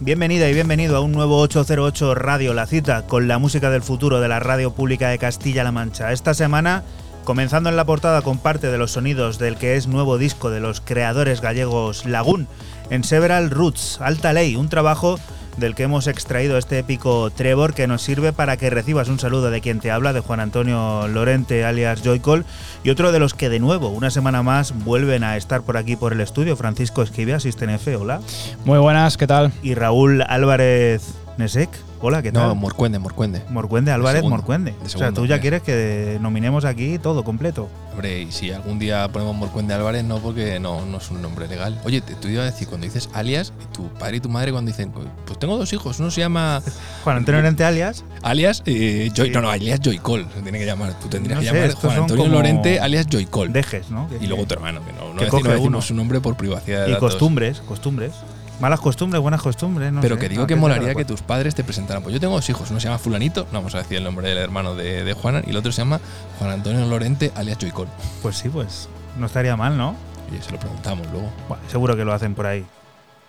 Bienvenida y bienvenido a un nuevo 808 Radio La Cita con la música del futuro de la radio pública de Castilla-La Mancha. Esta semana, comenzando en la portada con parte de los sonidos del que es nuevo disco de los creadores gallegos Lagún, en Several Roots, Alta Ley, un trabajo del que hemos extraído este épico Trevor que nos sirve para que recibas un saludo de quien te habla, de Juan Antonio Lorente alias Joycol, y otro de los que de nuevo, una semana más, vuelven a estar por aquí por el estudio, Francisco Esquivia, Asisten F, hola. Muy buenas, ¿qué tal? Y Raúl Álvarez Nesek. Hola, ¿qué tal? No, Morcuende, Morcuende. Morcuende, Álvarez segundo, Morcuende. de o sea, tú ya quieres que nominemos aquí todo completo. Hombre, y si algún día ponemos Morcuende Álvarez, no, porque no, no es un nombre legal. Oye, te, te iba a decir, cuando dices alias, tu padre y tu madre cuando dicen, pues tengo dos hijos, uno se llama Juan Antonio Lorente alias. alias eh, Joy, Sí. no, no, alias Joycol, se tiene que llamar. Tú tendrías No que sé, llamar Juan Antonio Lorente alias Joycol. Dejes, ¿no? Que- Y luego tu hermano, que no, no, que coge no decimos uno. su nombre por privacidad de Y datos. costumbres, costumbres. Malas costumbres, buenas costumbres, no Pero sé. que digo No, que molaría que tus padres te presentaran. Pues yo tengo dos hijos, uno se llama Fulanito, no vamos a decir el nombre del hermano de, de Juana, y el otro se llama Juan Antonio Lorente alias Joycol. Pues sí, pues no estaría mal, ¿no? Y se lo preguntamos luego. Bueno, seguro que lo hacen por ahí.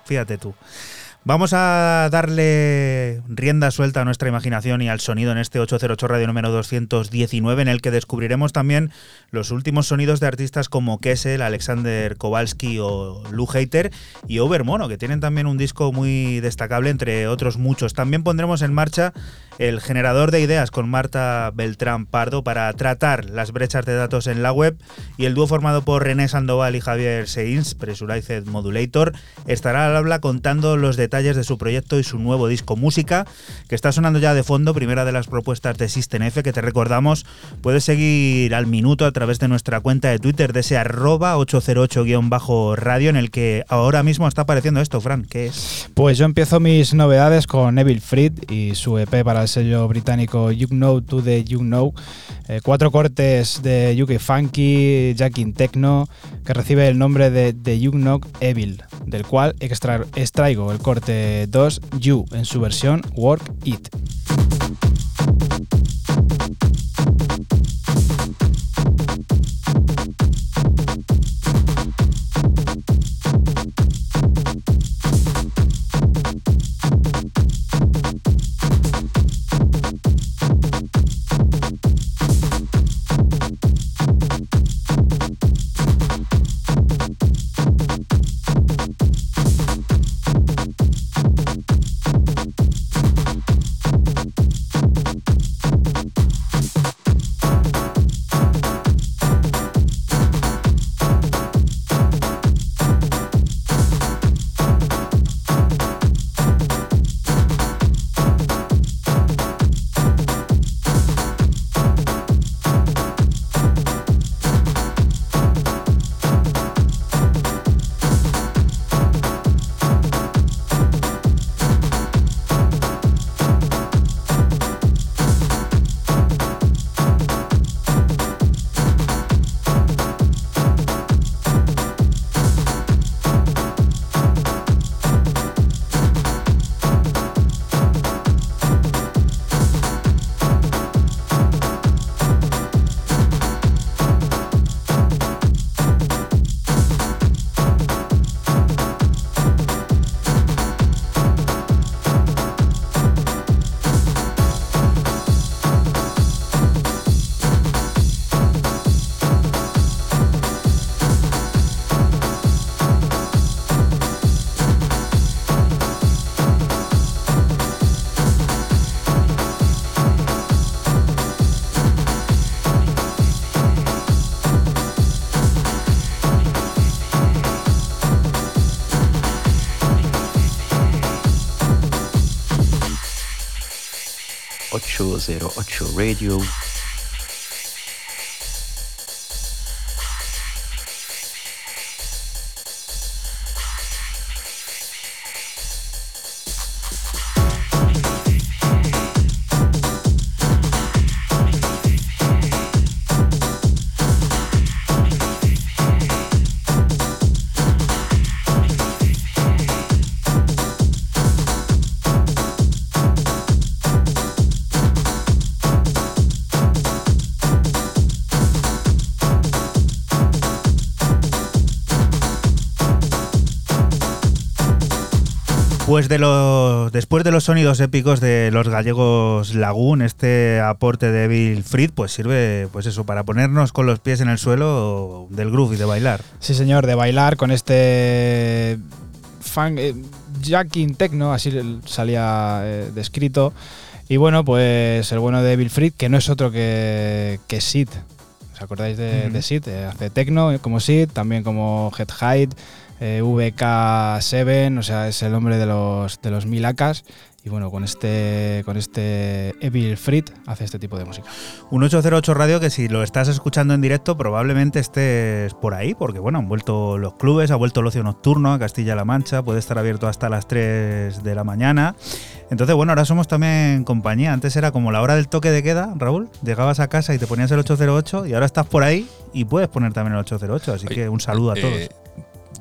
Fíjate tú. Vamos a darle rienda suelta a nuestra imaginación y al sonido en este 808 Radio número 219, en el que descubriremos también los últimos sonidos de artistas como Kessel, Alexander Kowalski o Lou Hater y Overmono, que tienen también un disco muy destacable, entre otros muchos. También pondremos en marcha el generador de ideas con Marta Beltrán Pardo para tratar las brechas de datos en la web y el dúo formado por René Sandoval y Javier Seins, Pressurized Modulator, estará al habla contando los detalles de su proyecto y su nuevo disco música que está sonando ya de fondo, primera de las propuestas de System F que te recordamos puedes seguir al minuto a través de nuestra cuenta de Twitter de ese arroba 808-radio en el que ahora mismo está apareciendo esto, Fran, ¿qué es? Pues yo empiezo mis novedades con Evil Fried y su EP para el sello británico You Know to the You Know. Eh, cuatro cortes de UK Funky, Jacking Techno, que recibe el nombre de The You Know Evil, del cual extra- extraigo el corte 2 You en su versión Work It. 080 Radio. Después de los después de los sonidos épicos de los gallegos Lagoon, este aporte de Bill Fried pues sirve pues eso para ponernos con los pies en el suelo del groove y de bailar. Sí, señor, de bailar con este funk eh, jacking techno, así salía eh, descrito. Y bueno, pues el bueno de Bill Fried, que no es otro que, que Sid. ¿Os acordáis de, Ujú. de Sid? Eh, hace techno como Sid, también como Head Height, eh, VK7, o sea, es el hombre de los, de los mil acas. Y bueno, con este, con este Evil Fried hace este tipo de música. Un 808 Radio que si lo estás escuchando en directo probablemente estés por ahí, porque bueno, han vuelto los clubes, ha vuelto el ocio nocturno a Castilla-La Mancha, puede estar abierto hasta las 3 de la mañana. Entonces, bueno, ahora somos también compañía. Antes era como la hora del toque de queda, Raúl. Llegabas a casa y te ponías el 808 y ahora estás por ahí y puedes poner también el 808. Así Oye, que un saludo a todos. eh,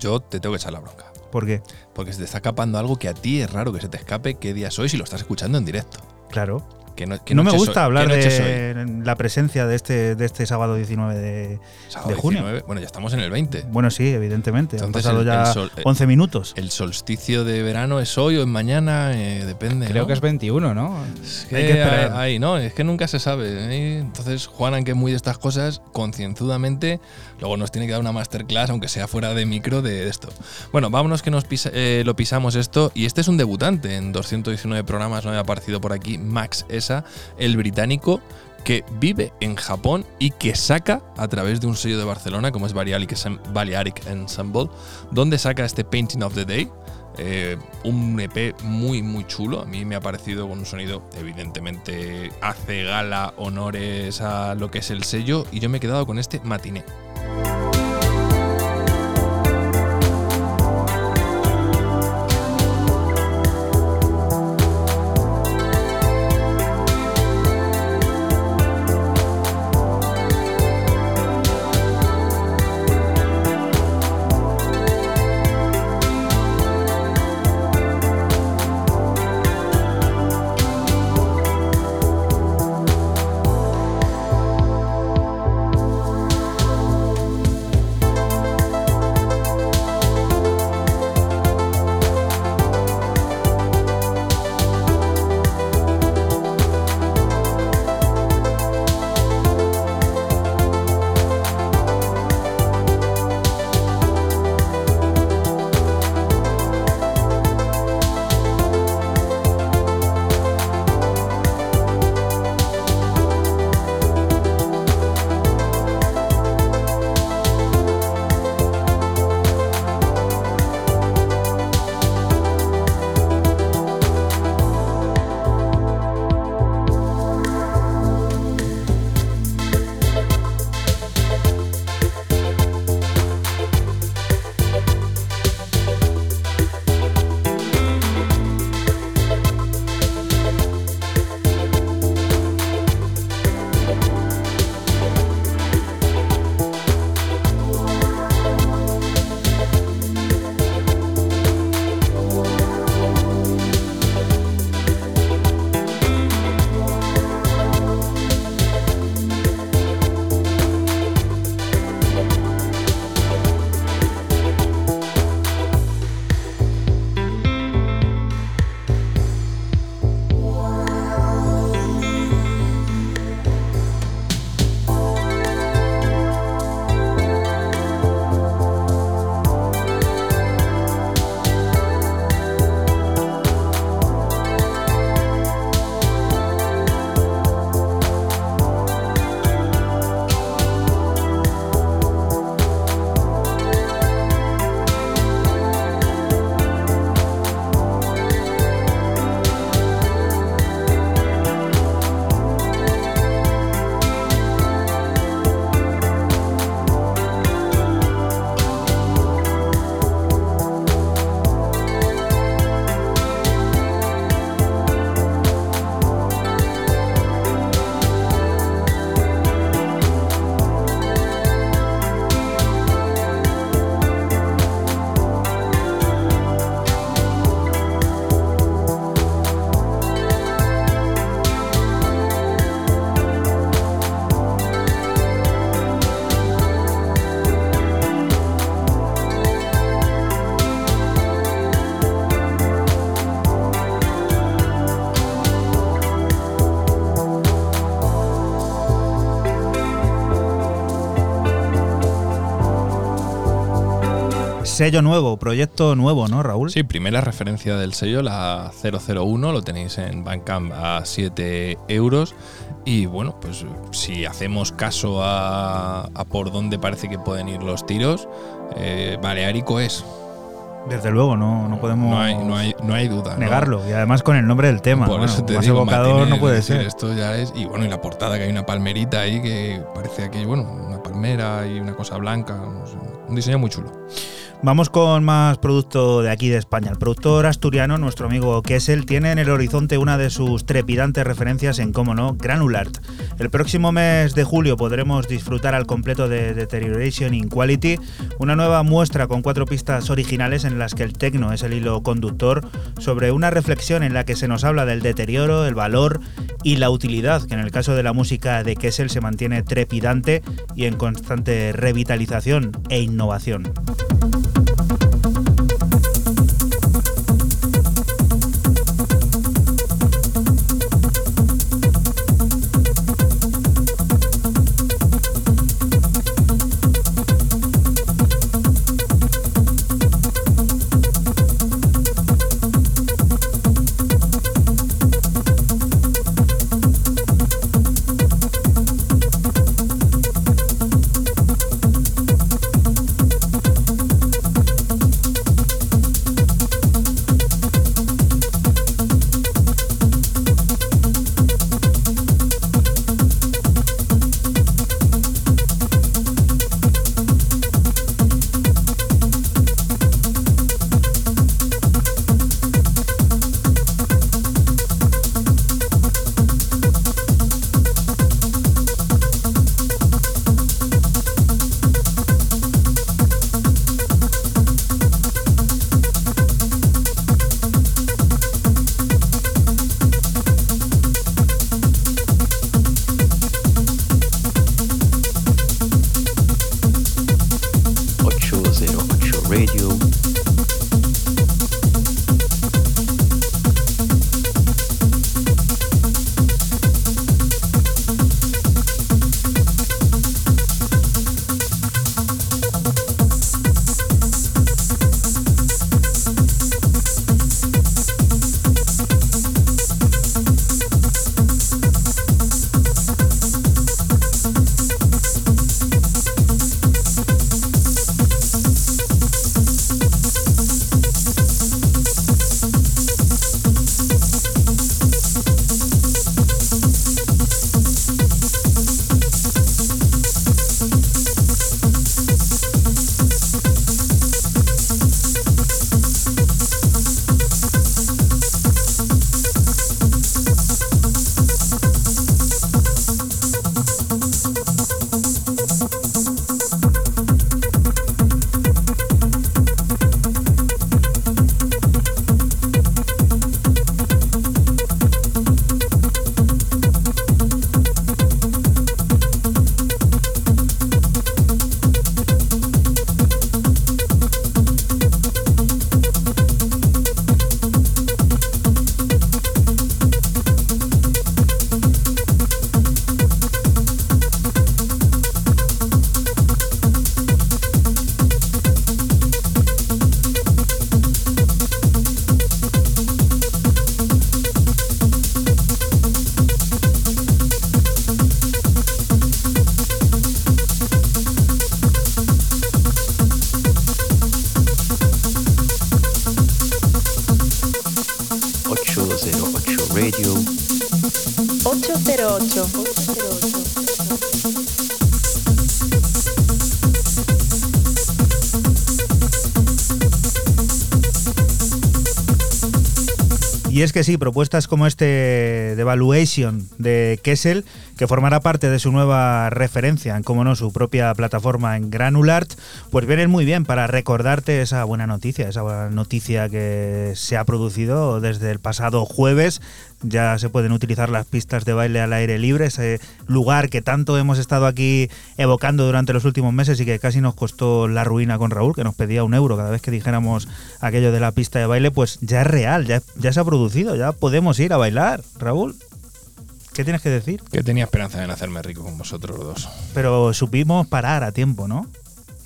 yo te tengo que echar la bronca. ¿Por qué? Porque se te está escapando algo que a ti es raro que se te escape qué día soy si lo estás escuchando en directo. Claro. Que no, que no me gusta soy- hablar de la presencia de este, de este sábado 19 de, Sábado de junio. 19, bueno, ya estamos en el 20. Bueno, sí, evidentemente. Han Entonces, pasado el- ya el sol- eh, 11 minutos. El solsticio de verano es hoy o es mañana, eh, depende. Creo ¿no? que es 21, ¿no? Es que Hay que esperar. Ahí, no, es que nunca se sabe. ¿eh? Entonces, Juanan, que es muy de estas cosas, concienzudamente, luego nos tiene que dar una masterclass, aunque sea fuera de micro, de esto. Bueno, vámonos que nos pisa- eh, lo pisamos esto. Y este es un debutante. En 219 programas no había aparecido por aquí Max El británico que vive en Japón y que saca a través de un sello de Barcelona, como es Balearic Ensemble, donde saca este Painting of the Day, eh, un EP muy muy chulo. A mí me ha parecido con un sonido, evidentemente, hace gala, honores a lo que es el sello. Y yo me he quedado con este matiné. Sello nuevo, proyecto nuevo, ¿no, Raúl? Sí, primera referencia del sello, la 001, lo tenéis en Bandcamp a 7 euros. Y bueno, pues si hacemos caso a, a por dónde parece que pueden ir los tiros, eh, Baleárico es. Desde luego, no, no podemos No hay, no hay, no hay duda. negarlo. Y además con el nombre del tema. Por bueno, eso te más digo, evocador Martínez, no puede es decir, ser. Esto ya es. Y bueno, y la portada que hay una palmerita ahí que parece aquí, bueno, una palmera y una cosa blanca. sé, un diseño muy chulo. Vamos con más producto de aquí de España. El productor asturiano, nuestro amigo Kessel, tiene en el horizonte una de sus trepidantes referencias en, cómo no, Granulart. El próximo mes de julio podremos disfrutar al completo de Deterioration in Quality, una nueva muestra con cuatro pistas originales en las que el tecno es el hilo conductor, sobre una reflexión en la que se nos habla del deterioro, el valor y la utilidad, que en el caso de la música de Kessel se mantiene trepidante y en constante revitalización e innovación. Es que sí, propuestas como este de Evaluation de Kessel, que formará parte de su nueva referencia en, como no, su propia plataforma en Granulart, pues vienen muy bien para recordarte esa buena noticia, esa buena noticia que se ha producido desde el pasado jueves. Ya se pueden utilizar las pistas de baile al aire libre, ese lugar que tanto hemos estado aquí evocando durante los últimos meses y que casi nos costó la ruina con Raúl, que nos pedía un euro cada vez que dijéramos aquello de la pista de baile, pues ya es real, ya, ya se ha producido, ya podemos ir a bailar, Raúl. ¿Qué tienes que decir? Que tenía esperanza en hacerme rico con vosotros dos. Pero supimos parar a tiempo, ¿no?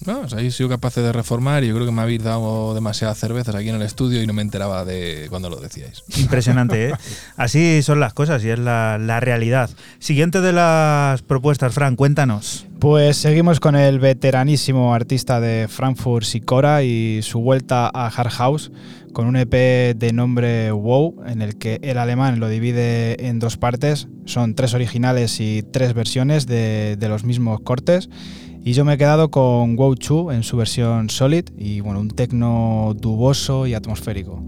No, o sea, he sido capaz de reformar y yo creo que me habéis dado demasiadas cervezas aquí en el estudio y no me enteraba de cuando lo decíais. Impresionante, ¿eh? Así son las cosas y es la, la realidad. Siguiente de las propuestas, Fran, cuéntanos. Pues seguimos con el veteranísimo artista de Frankfurt, Sicora, y su vuelta a Hard House con un EP de nombre Wow, en el que el alemán lo divide en dos partes. Son tres originales y tres versiones de, de los mismos cortes. Y yo me he quedado con Wow 2 en su versión Solid y bueno, un tecno duboso y atmosférico.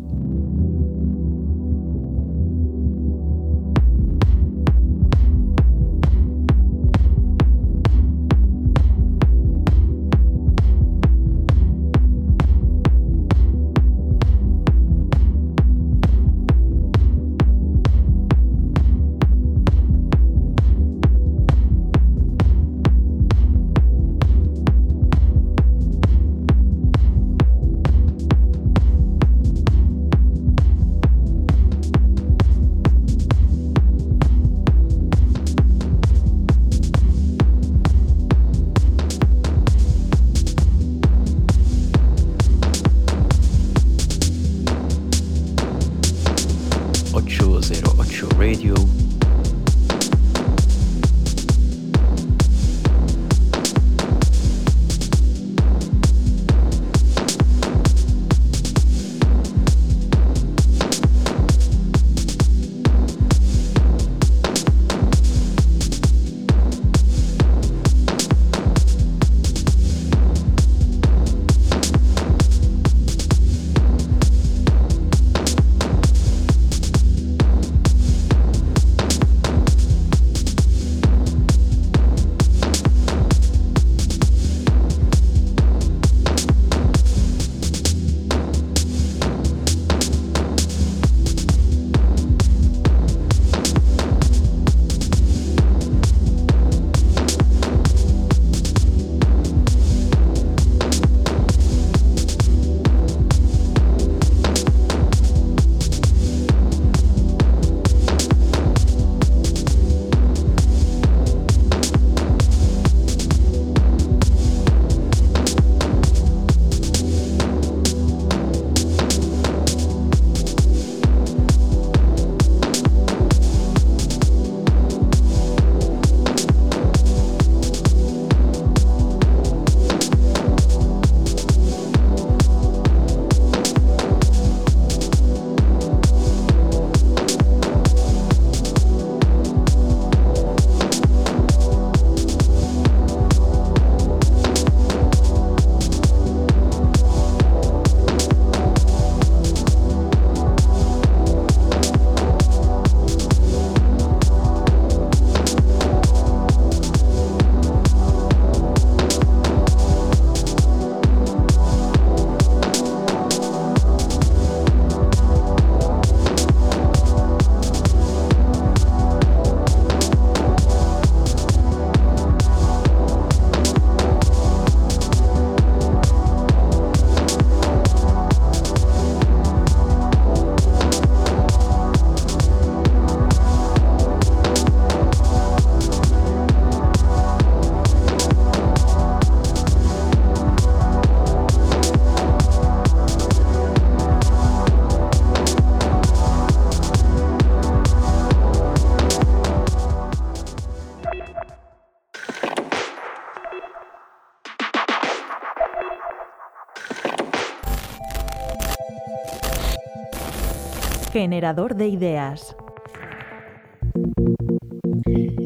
Generador de ideas.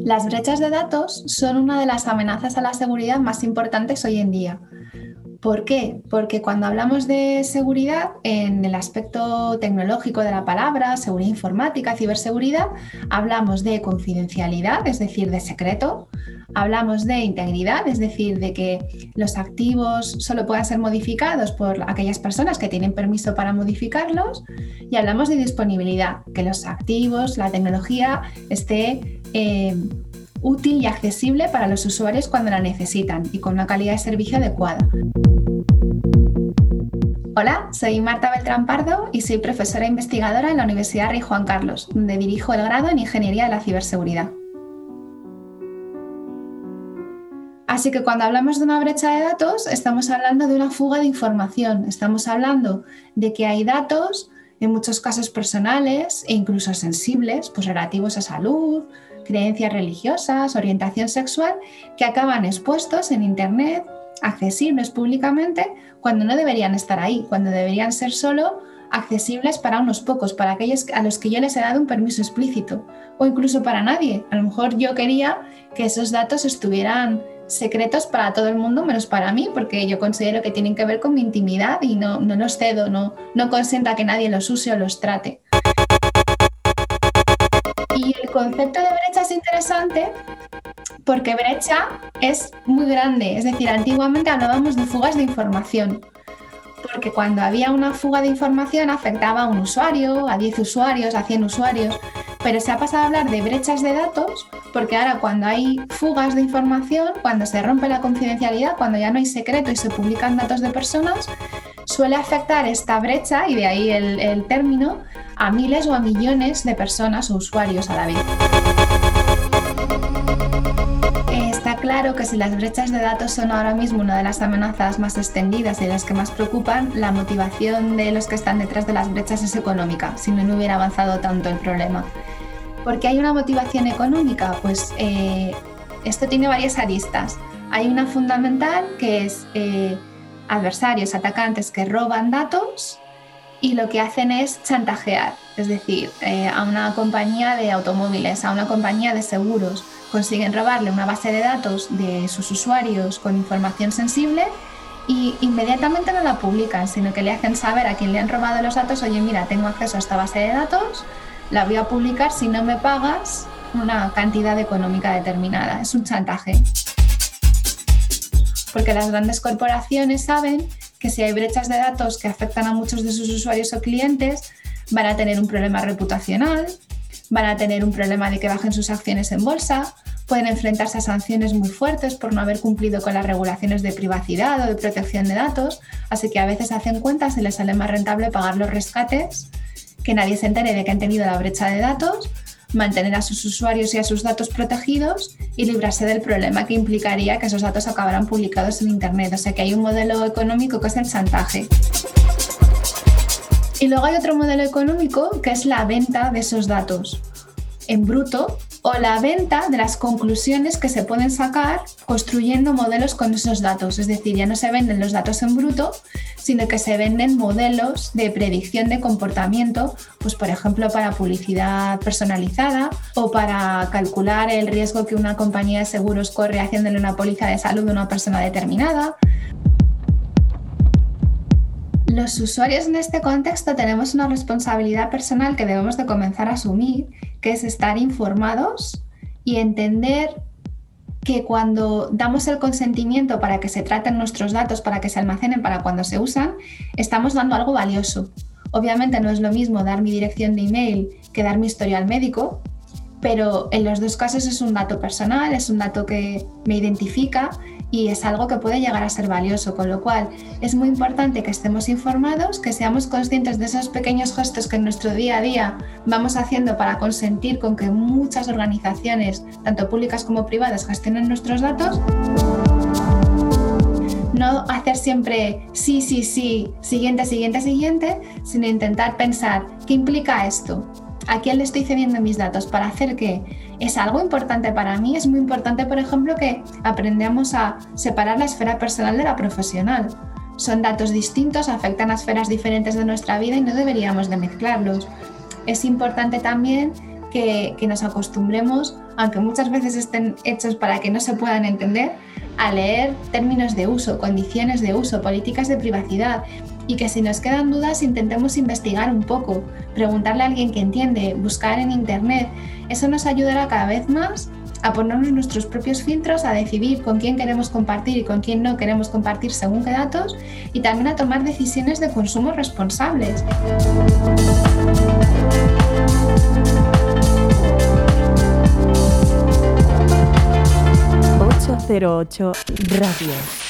Las brechas de datos son una de las amenazas a la seguridad más importantes hoy en día. ¿Por qué? Porque cuando hablamos de seguridad, en el aspecto tecnológico de la palabra, seguridad informática, ciberseguridad, hablamos de confidencialidad, es decir, de secreto, hablamos de integridad, es decir, de que los activos solo puedan ser modificados por aquellas personas que tienen permiso para modificarlos, y hablamos de disponibilidad, que los activos, la tecnología esté eh, útil y accesible para los usuarios cuando la necesitan y con una calidad de servicio adecuada. Hola, soy Marta Beltrán Pardo y soy profesora investigadora en la Universidad Rey Juan Carlos, donde dirijo el grado en Ingeniería de la Ciberseguridad. Así que cuando hablamos de una brecha de datos, estamos hablando de una fuga de información, estamos hablando de que hay datos, en muchos casos personales e incluso sensibles, pues relativos a salud, creencias religiosas, orientación sexual, que acaban expuestos en Internet, accesibles públicamente, cuando no deberían estar ahí, cuando deberían ser solo accesibles para unos pocos, para aquellos a los que yo les he dado un permiso explícito, o incluso para nadie. A lo mejor yo quería que esos datos estuvieran secretos para todo el mundo menos para mí, porque yo considero que tienen que ver con mi intimidad y no, no los cedo, no, no consienta que nadie los use o los trate. Y el concepto de brecha es interesante porque brecha es muy grande, es decir, antiguamente hablábamos de fugas de información, porque cuando había una fuga de información afectaba a un usuario, a 10 usuarios, a 100 usuarios, pero se ha pasado a hablar de brechas de datos porque ahora cuando hay fugas de información, cuando se rompe la confidencialidad, cuando ya no hay secreto y se publican datos de personas, suele afectar esta brecha, y de ahí el, el término, a miles o a millones de personas o usuarios a la vez. Claro que si las brechas de datos son ahora mismo una de las amenazas más extendidas y las que más preocupan, la motivación de los que están detrás de las brechas es económica, si no, no hubiera avanzado tanto el problema. ¿Por qué hay una motivación económica? Pues eh, esto tiene varias aristas. Hay una fundamental que es eh, adversarios, atacantes que roban datos y lo que hacen es chantajear, es decir, eh, a una compañía de automóviles, a una compañía de seguros, consiguen robarle una base de datos de sus usuarios con información sensible y inmediatamente no la publican, sino que le hacen saber a quien le han robado los datos, oye, mira, tengo acceso a esta base de datos, la voy a publicar si no me pagas una cantidad económica determinada. Es un chantaje. Porque las grandes corporaciones saben que si hay brechas de datos que afectan a muchos de sus usuarios o clientes, van a tener un problema reputacional, van a tener un problema de que bajen sus acciones en bolsa, pueden enfrentarse a sanciones muy fuertes por no haber cumplido con las regulaciones de privacidad o de protección de datos, así que a veces hacen cuentas y les sale más rentable pagar los rescates que nadie se entere de que han tenido la brecha de datos, mantener a sus usuarios y a sus datos protegidos y librarse del problema que implicaría que esos datos acabaran publicados en Internet. O sea que hay un modelo económico que es el chantaje. Y luego hay otro modelo económico que es la venta de esos datos en bruto o la venta de las conclusiones que se pueden sacar construyendo modelos con esos datos. Es decir, ya no se venden los datos en bruto, sino que se venden modelos de predicción de comportamiento, pues por ejemplo para publicidad personalizada o para calcular el riesgo que una compañía de seguros corre haciéndole una póliza de salud a una persona determinada. Los usuarios en este contexto tenemos una responsabilidad personal que debemos de comenzar a asumir, que es estar informados y entender que cuando damos el consentimiento para que se traten nuestros datos, para que se almacenen, para cuando se usan, estamos dando algo valioso. Obviamente no es lo mismo dar mi dirección de email que dar mi historial médico, pero en los dos casos es un dato personal, es un dato que me identifica y es algo que puede llegar a ser valioso, con lo cual es muy importante que estemos informados, que seamos conscientes de esos pequeños gestos que en nuestro día a día vamos haciendo para consentir con que muchas organizaciones, tanto públicas como privadas, gestionen nuestros datos. No hacer siempre sí, sí, sí, siguiente, siguiente, siguiente, sino intentar pensar, ¿qué implica esto? ¿A quién le estoy cediendo mis datos? ¿Para hacer qué? Es algo importante para mí. Es muy importante, por ejemplo, que aprendamos a separar la esfera personal de la profesional. Son datos distintos, afectan a esferas diferentes de nuestra vida y no deberíamos de mezclarlos. Es importante también que, que nos acostumbremos, aunque muchas veces estén hechos para que no se puedan entender, a leer términos de uso, condiciones de uso, políticas de privacidad y que si nos quedan dudas intentemos investigar un poco, preguntarle a alguien que entiende, buscar en internet. Eso nos ayudará cada vez más a ponernos nuestros propios filtros, a decidir con quién queremos compartir y con quién no queremos compartir según qué datos y también a tomar decisiones de consumo responsables. ...808 Radio.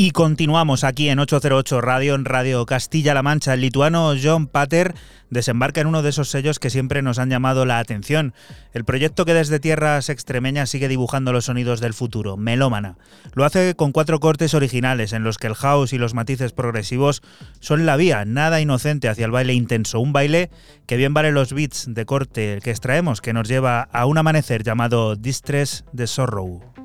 Y continuamos aquí en 808 Radio, en Radio Castilla-La Mancha. El lituano John Pater desembarca en uno de esos sellos que siempre nos han llamado la atención. El proyecto que desde tierras extremeñas sigue dibujando los sonidos del futuro, Melómana. Lo hace con cuatro cortes originales en los que el house y los matices progresivos son la vía, nada inocente hacia el baile intenso. Un baile que bien vale los beats de corte que extraemos, que nos lleva a un amanecer llamado Distress de Sorrow.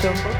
808.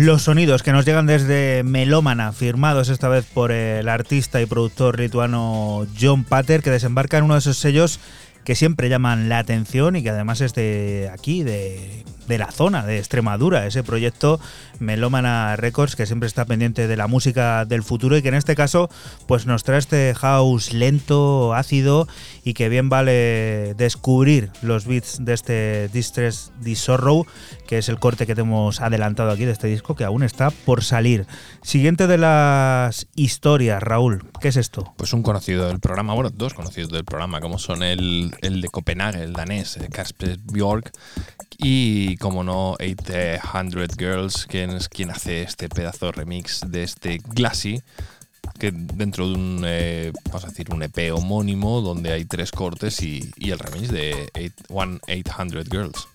Los sonidos que nos llegan desde Melómana, firmados esta vez por el artista y productor lituano John Pater, que desembarca en uno de esos sellos que siempre llaman la atención y que además es de aquí, de, de la zona de Extremadura, ese proyecto Melómana Records que siempre está pendiente de la música del futuro y que en este caso pues nos trae este house lento, ácido y que bien vale descubrir los beats de este Distress Disorrow, que es el corte que te hemos adelantado aquí de este disco que aún está por salir. Siguiente de las historias, Raúl, ¿qué es esto? Pues un conocido del programa, bueno, dos conocidos del programa, como son el, el de Copenhague, el danés, Casper Bjork, y como no, 800 Girls, quien es quien hace este pedazo remix de este Glassy, que dentro de un, eh, vamos a decir, un EP homónimo donde hay tres cortes y, y el remix de 800 Girls.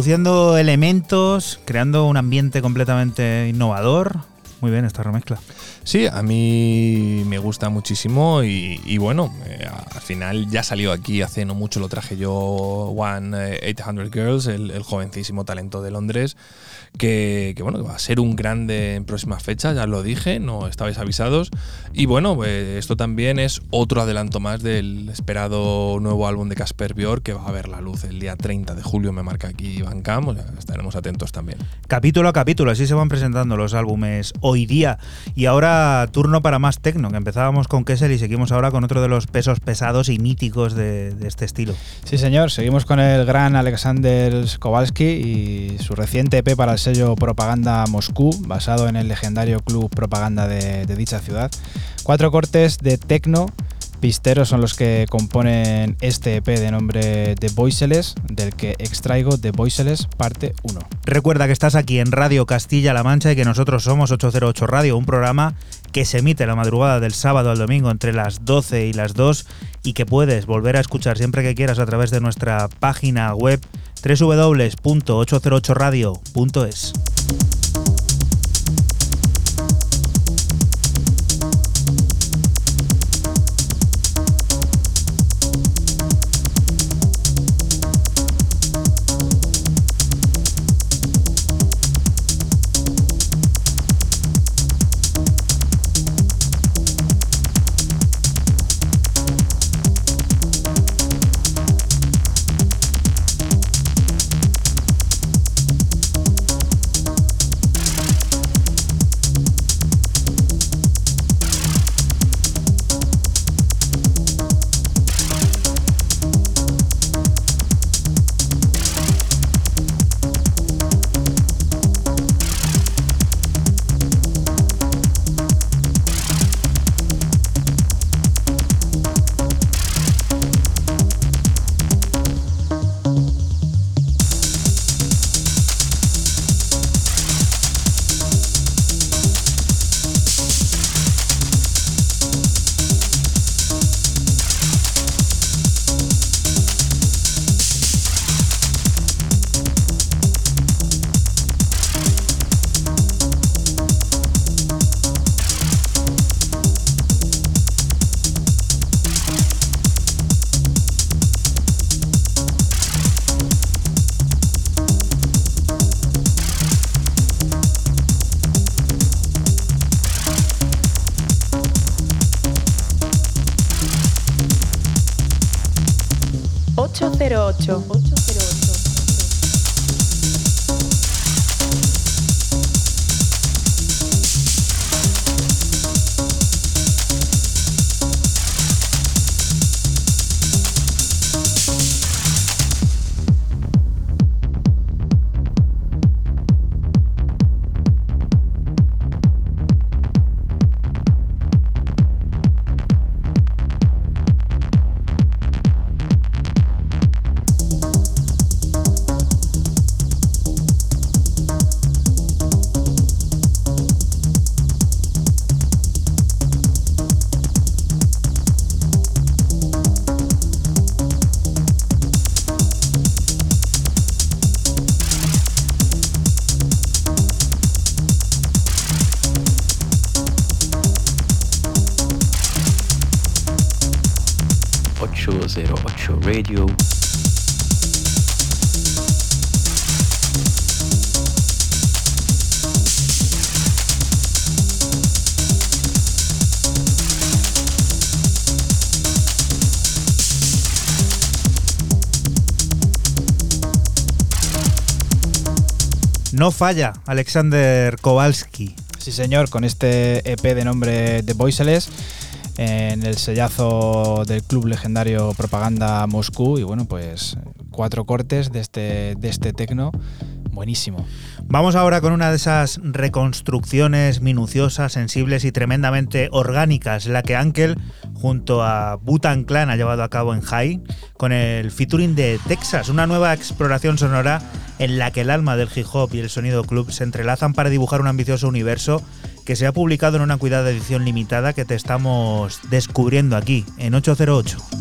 Reduciendo elementos, creando un ambiente completamente innovador. Muy bien esta remezcla. Sí, a mí me gusta muchísimo y, bueno, eh, al final ya salió aquí hace no mucho, lo traje yo One 800 Girls, el, jovencísimo talento de Londres, que, que, bueno, va a ser un grande en próximas fechas, ya lo dije, no estabais avisados. Y bueno, pues esto también es otro adelanto más del esperado nuevo álbum de Casper Björk que va a ver la luz el día 30 de julio, me marca aquí Van Cam, estaremos atentos también. Capítulo a capítulo, así se van presentando los álbumes hoy día. Y ahora turno para más tecno, que empezábamos con Kessel y seguimos ahora con otro de los pesos pesados y míticos de, este estilo. Sí, señor, seguimos con el gran Alexander Kowalski y su reciente EP para el sello Propaganda Moscú, basado en el legendario club Propaganda de, de dicha ciudad. Cuatro cortes de tecno pisteros son los que componen este EP de nombre The Voiceless, del que extraigo The Voiceless parte 1. Recuerda que estás aquí en Radio Castilla-La Mancha y que nosotros somos 808 Radio, un programa que se emite la madrugada del sábado al domingo entre las 12 y las 2 y que puedes volver a escuchar siempre que quieras a través de nuestra página web www.808radio.es. No falla Alexander Kowalski. Sí, señor, con este EP de nombre The Voiceless en el sellazo del club legendario Propaganda Moscú y bueno, pues cuatro cortes de este, de este tecno buenísimo. Vamos ahora con una de esas reconstrucciones minuciosas, sensibles y tremendamente orgánicas, la que Ankel junto a Butan Clan ha llevado a cabo en High con el featuring de Texas, una nueva exploración sonora en la que el alma del hip hop y el sonido club se entrelazan para dibujar un ambicioso universo que se ha publicado en una cuidada edición limitada que te estamos descubriendo aquí en 808.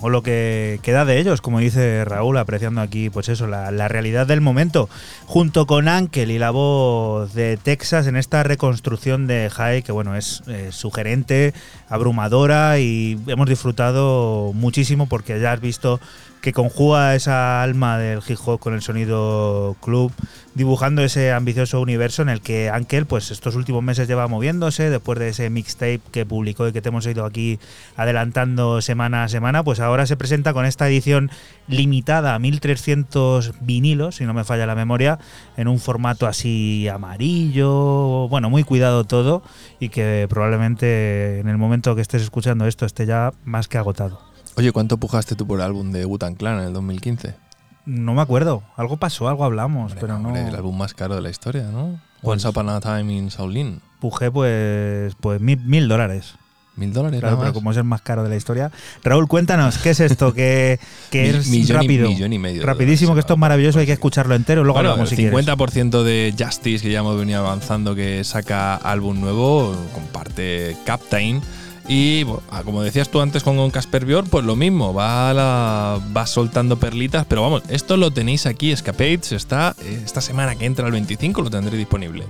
O lo que queda de ellos, como dice Raúl, apreciando aquí, pues eso, la, realidad del momento, junto con Ankel y la voz de Texas en esta reconstrucción de High, que bueno, es eh, sugerente, abrumadora y hemos disfrutado muchísimo porque ya has visto que conjuga esa alma del hip hop con el sonido club, dibujando ese ambicioso universo en el que Ankel, pues estos últimos meses lleva moviéndose, después de ese mixtape que publicó y que te hemos ido aquí adelantando semana a semana, pues ahora se presenta con esta edición limitada a 1300 vinilos, si no me falla la memoria, en un formato así amarillo, bueno, muy cuidado todo y que probablemente en el momento que estés escuchando esto esté ya más que agotado. Oye, ¿cuánto pujaste tú por el álbum de Wu-Tang Clan en el 2015? No me acuerdo, algo pasó, algo hablamos, Hombre, pero no. hombre, El álbum más caro de la historia, ¿no? Pues- Once Upon a Time in Shaolin. Pujé pues, pues mil, mil dólares. Mil dólares Claro, pero como es el más caro de la historia. Raúl, cuéntanos, ¿qué es esto? Que, que es millón y- rápido. millón y medio Rapidísimo, dólares, que esto es maravilloso, hay que escucharlo entero, luego Bueno, hablamos el si quieres. 50% de Justice, que ya hemos venido avanzando, que saca álbum nuevo, comparte Captain. Y ah, como decías tú antes con Casper Björn, pues lo mismo, va, la- va soltando perlitas. Pero vamos, esto lo tenéis aquí, Escapades, está eh, esta semana que entra el 25, lo tendré disponible.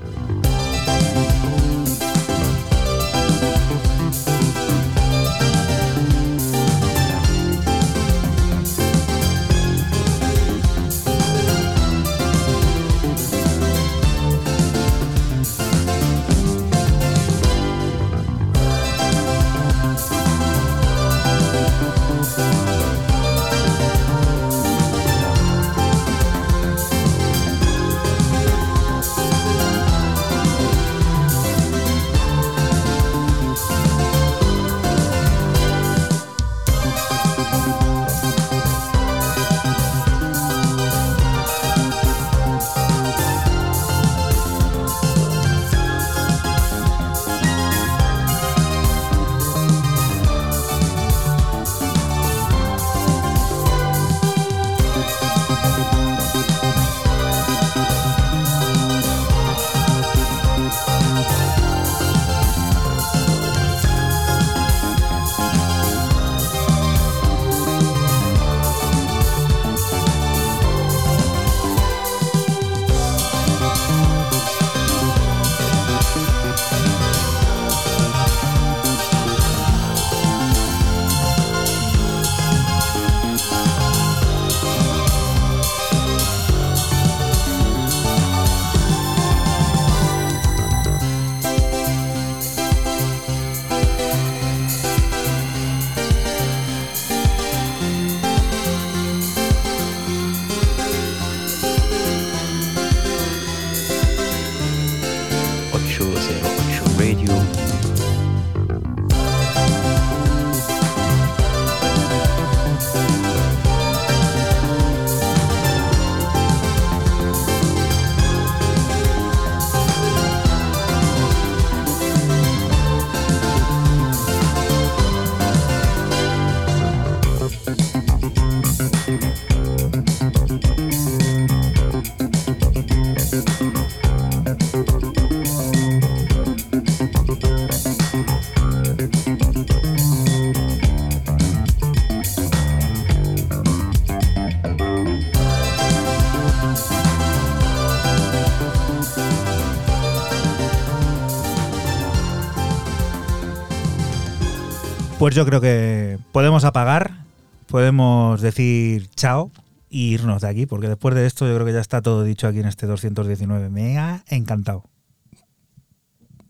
Pues yo creo que podemos apagar, podemos decir chao y irnos de aquí, porque después de esto yo creo que ya está todo dicho aquí en este 219. Me ha encantado.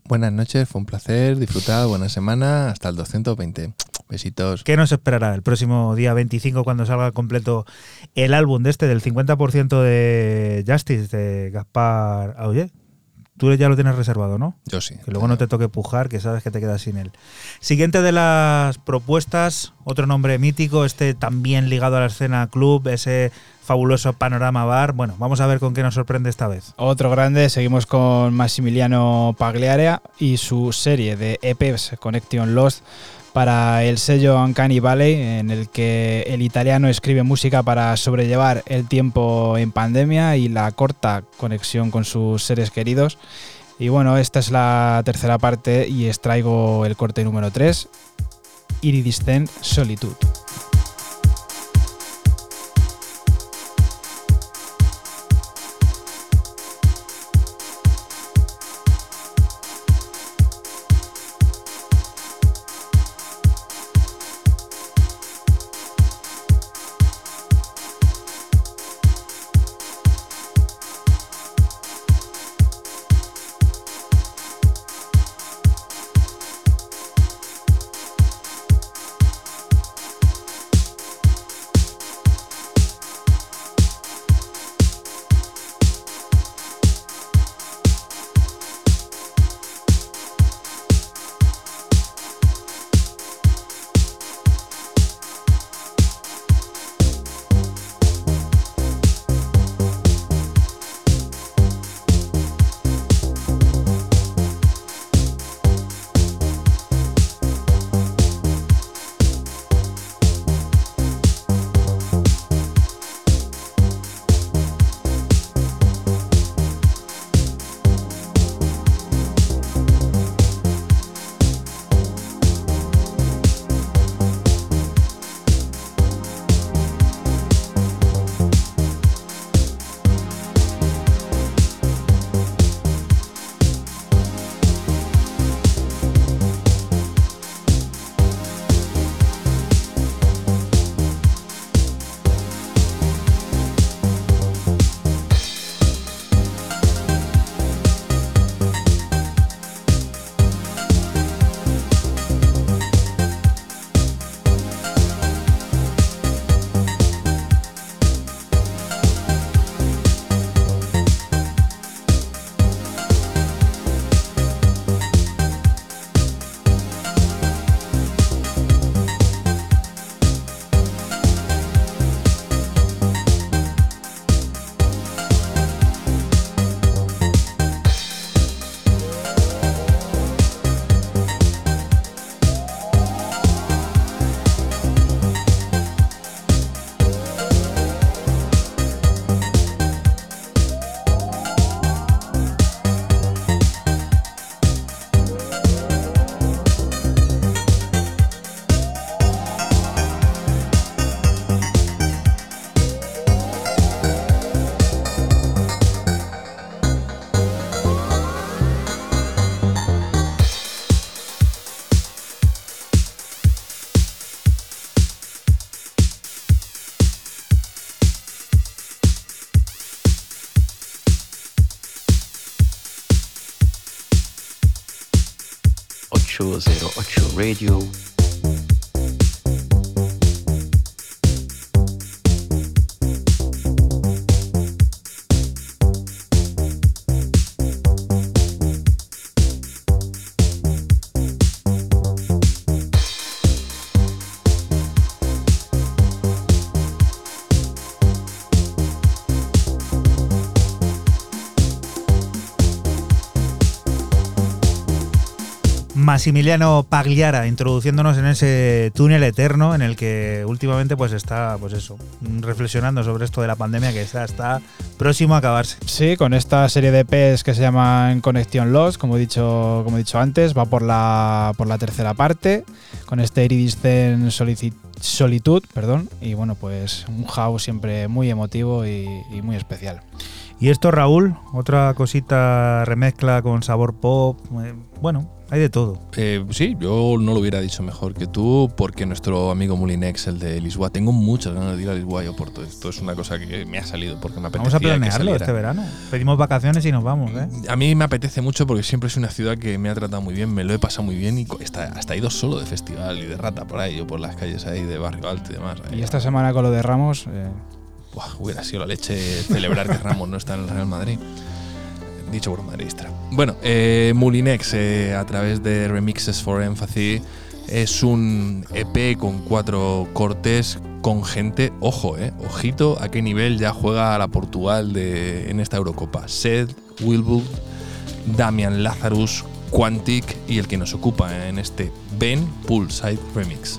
Buenas noches, fue un placer, disfrutad, buena semana, hasta el 220. Besitos. ¿Qué nos esperará el próximo día 25 cuando salga completo el álbum de este del 50% de Justice de Gaspar Auger? Tú ya lo tienes reservado, ¿no? Yo sí. Que luego no te toque pujar, que sabes que te quedas sin él. Siguiente de las propuestas, otro nombre mítico, este también ligado a la escena club, ese fabuloso panorama bar. Bueno, vamos a ver con qué nos sorprende esta vez. Otro grande, seguimos con Massimiliano Pagliaria y su serie de EPs Connection Lost para el sello Uncanny Valley, en el que el italiano escribe música para sobrellevar el tiempo en pandemia y la corta conexión con sus seres queridos. Y bueno, esta es la tercera parte y extraigo el corte número 3, Iridescent Solitude. Radio Massimiliano Pagliara introduciéndonos en ese túnel eterno en el que últimamente pues está pues eso reflexionando sobre esto de la pandemia que está, está próximo a acabarse. Sí, con esta serie de EPs que se llaman Connection Lost, como he dicho, como he dicho antes, va por la por la tercera parte con este Iridescent Solitud, perdón, y bueno, pues un house siempre muy emotivo y, y muy especial. Y esto, Raúl, otra cosita remezcla con sabor pop, eh, bueno, hay de todo. Eh, sí, yo no lo hubiera dicho mejor que tú, porque nuestro amigo Mulinex, el de Lisboa, tengo muchas ganas de ir a Lisboa y Oporto. Esto es una cosa que me ha salido porque me apetece. Vamos a planearlo este verano. Pedimos vacaciones y nos vamos, ¿eh? A mí me apetece mucho porque siempre es una ciudad que me ha tratado muy bien, me lo he pasado muy bien y está, hasta he ido solo de festival y de rata por ahí, yo por las calles ahí de Barrio Alto y demás. Y esta semana con lo de Ramos. Eh... Buah, hubiera sido la leche celebrar que Ramos no está en el Real Madrid. Dicho por. Bueno, eh, Mulinex, eh, a través de Remixes for Empathy, es un EP con cuatro cortes con gente, ojo, eh, ojito a qué nivel ya juega la Portugal de, en esta Eurocopa. Seth, Wilbur, Damian Lazarus, Quantic y el que nos ocupa en este Ben Poolside Remix.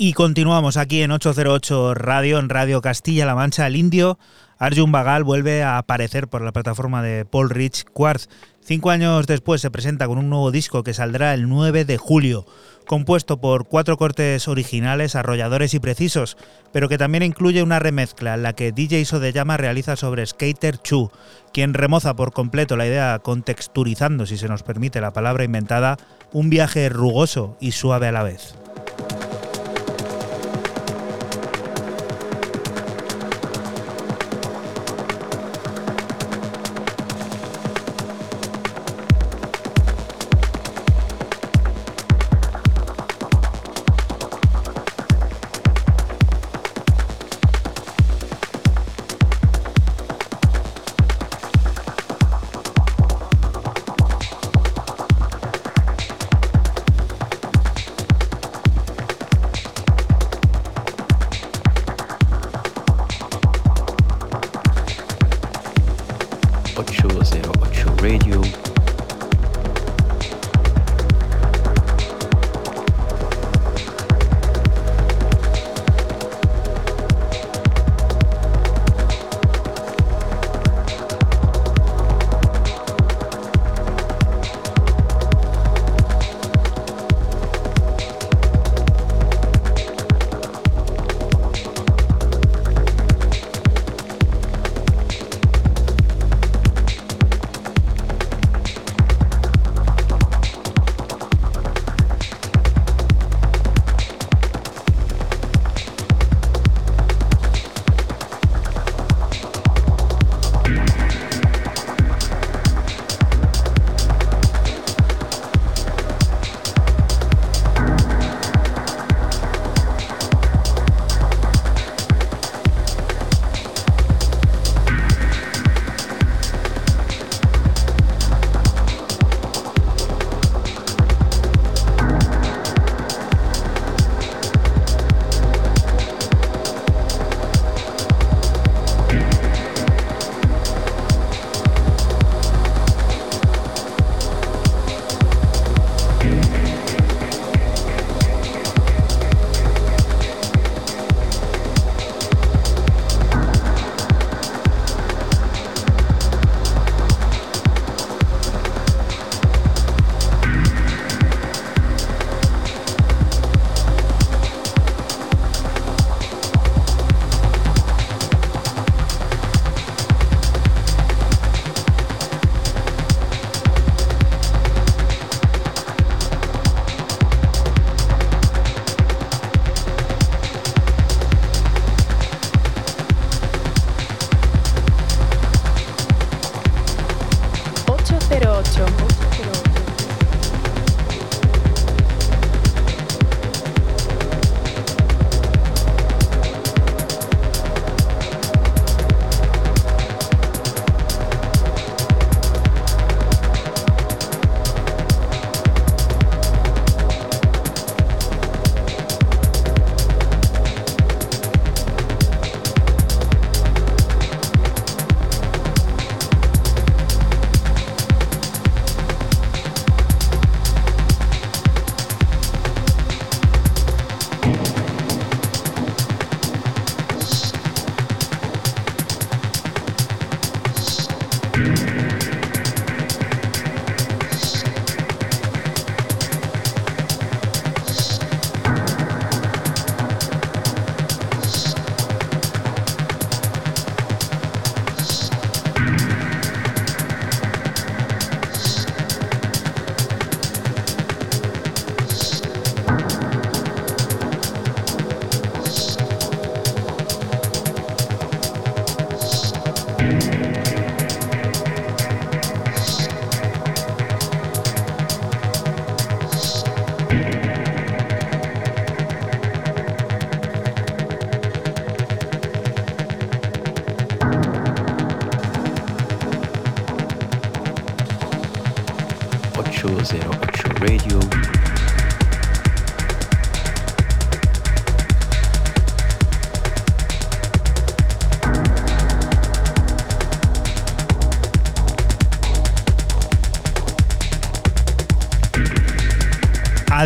Y continuamos aquí en 808 Radio, en Radio Castilla-La Mancha. El indio Arjun Bagal vuelve a aparecer por la plataforma de Paul Rich Quartz. Cinco años después se presenta con un nuevo disco que saldrá el 9 de julio, compuesto por cuatro cortes originales, arrolladores y precisos, pero que también incluye una remezcla en la que DJ Sodeyama realiza sobre Skater Chu, quien remoza por completo la idea contexturizando, si se nos permite la palabra inventada, un viaje rugoso y suave a la vez.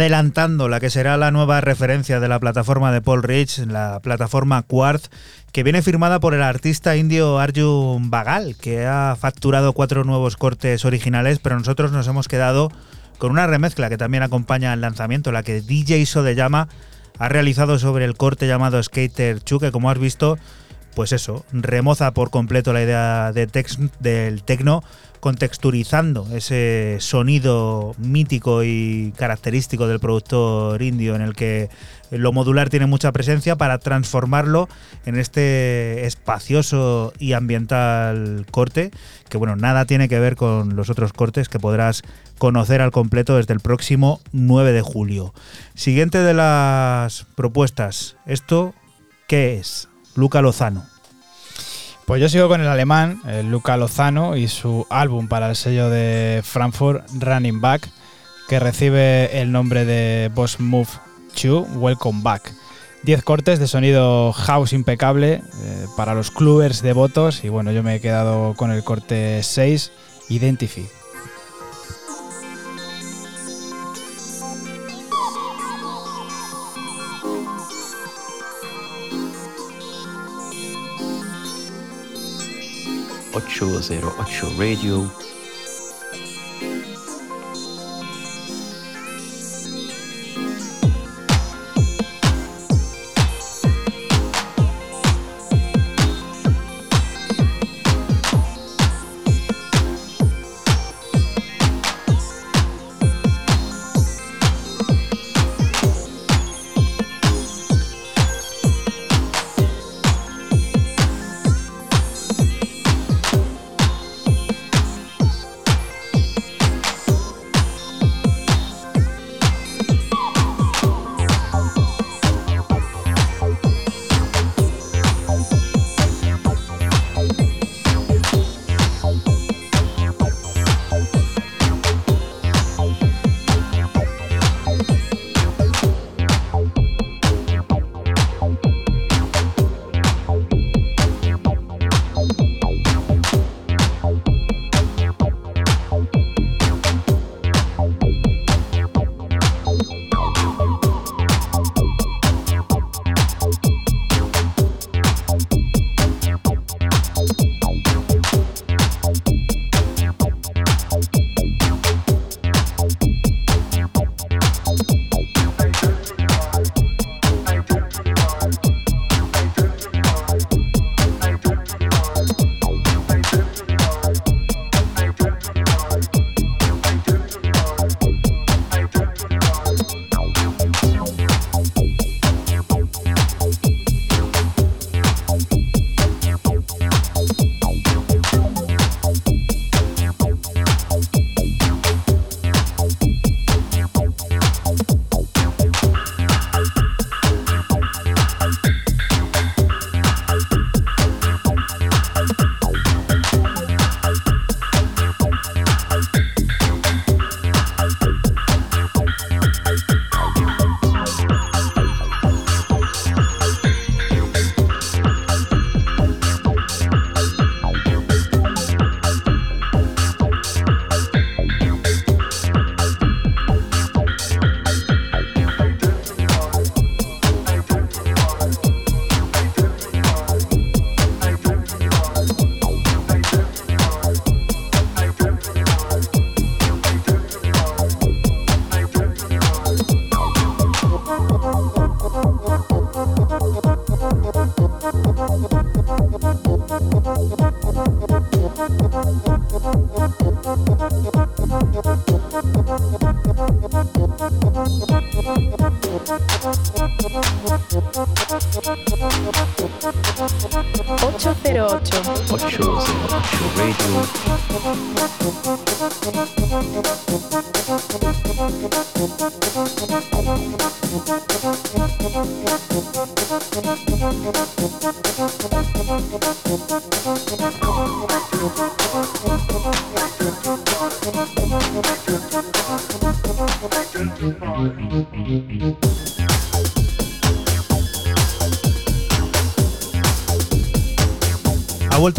Adelantando la que será la nueva referencia de la plataforma de Paul Rich, la plataforma Quartz, que viene firmada por el artista indio Arjun Bagal, que ha facturado cuatro nuevos cortes originales, pero nosotros nos hemos quedado con una remezcla que también acompaña al lanzamiento, la que DJ Sodeyama ha realizado sobre el corte llamado Skater 2, que como has visto, pues eso, remoza por completo la idea del tecno, contexturizando ese sonido mítico y característico del productor indio en el que lo modular tiene mucha presencia para transformarlo en este espacioso y ambiental corte que bueno, nada tiene que ver con los otros cortes que podrás conocer al completo desde el próximo 9 de julio. Siguiente de las propuestas, ¿esto qué es? Luca Lozano. Pues yo sigo con el alemán, el Luca Lozano, y su álbum para el sello de Frankfurt, Running Back, que recibe el nombre de Boss Move 2, Welcome Back. 10 cortes de sonido house impecable eh, para los clubers devotos, y bueno, yo me he quedado con el corte 6, Identify. Ocho Radio.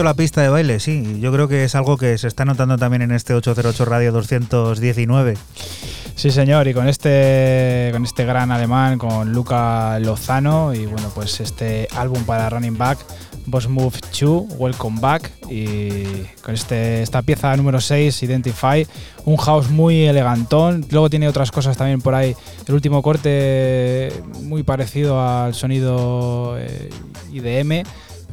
La pista de baile, sí. Yo creo que es algo que se está notando también en este 808 Radio 219. Sí, señor, y con este, con este gran alemán, con Luca Lozano, y bueno, pues este álbum para Running Back, Boss Move 2, Welcome Back, y con este, esta pieza número 6, Identify, un house muy elegantón, luego tiene otras cosas también por ahí, el último corte muy parecido al sonido eh, IDM,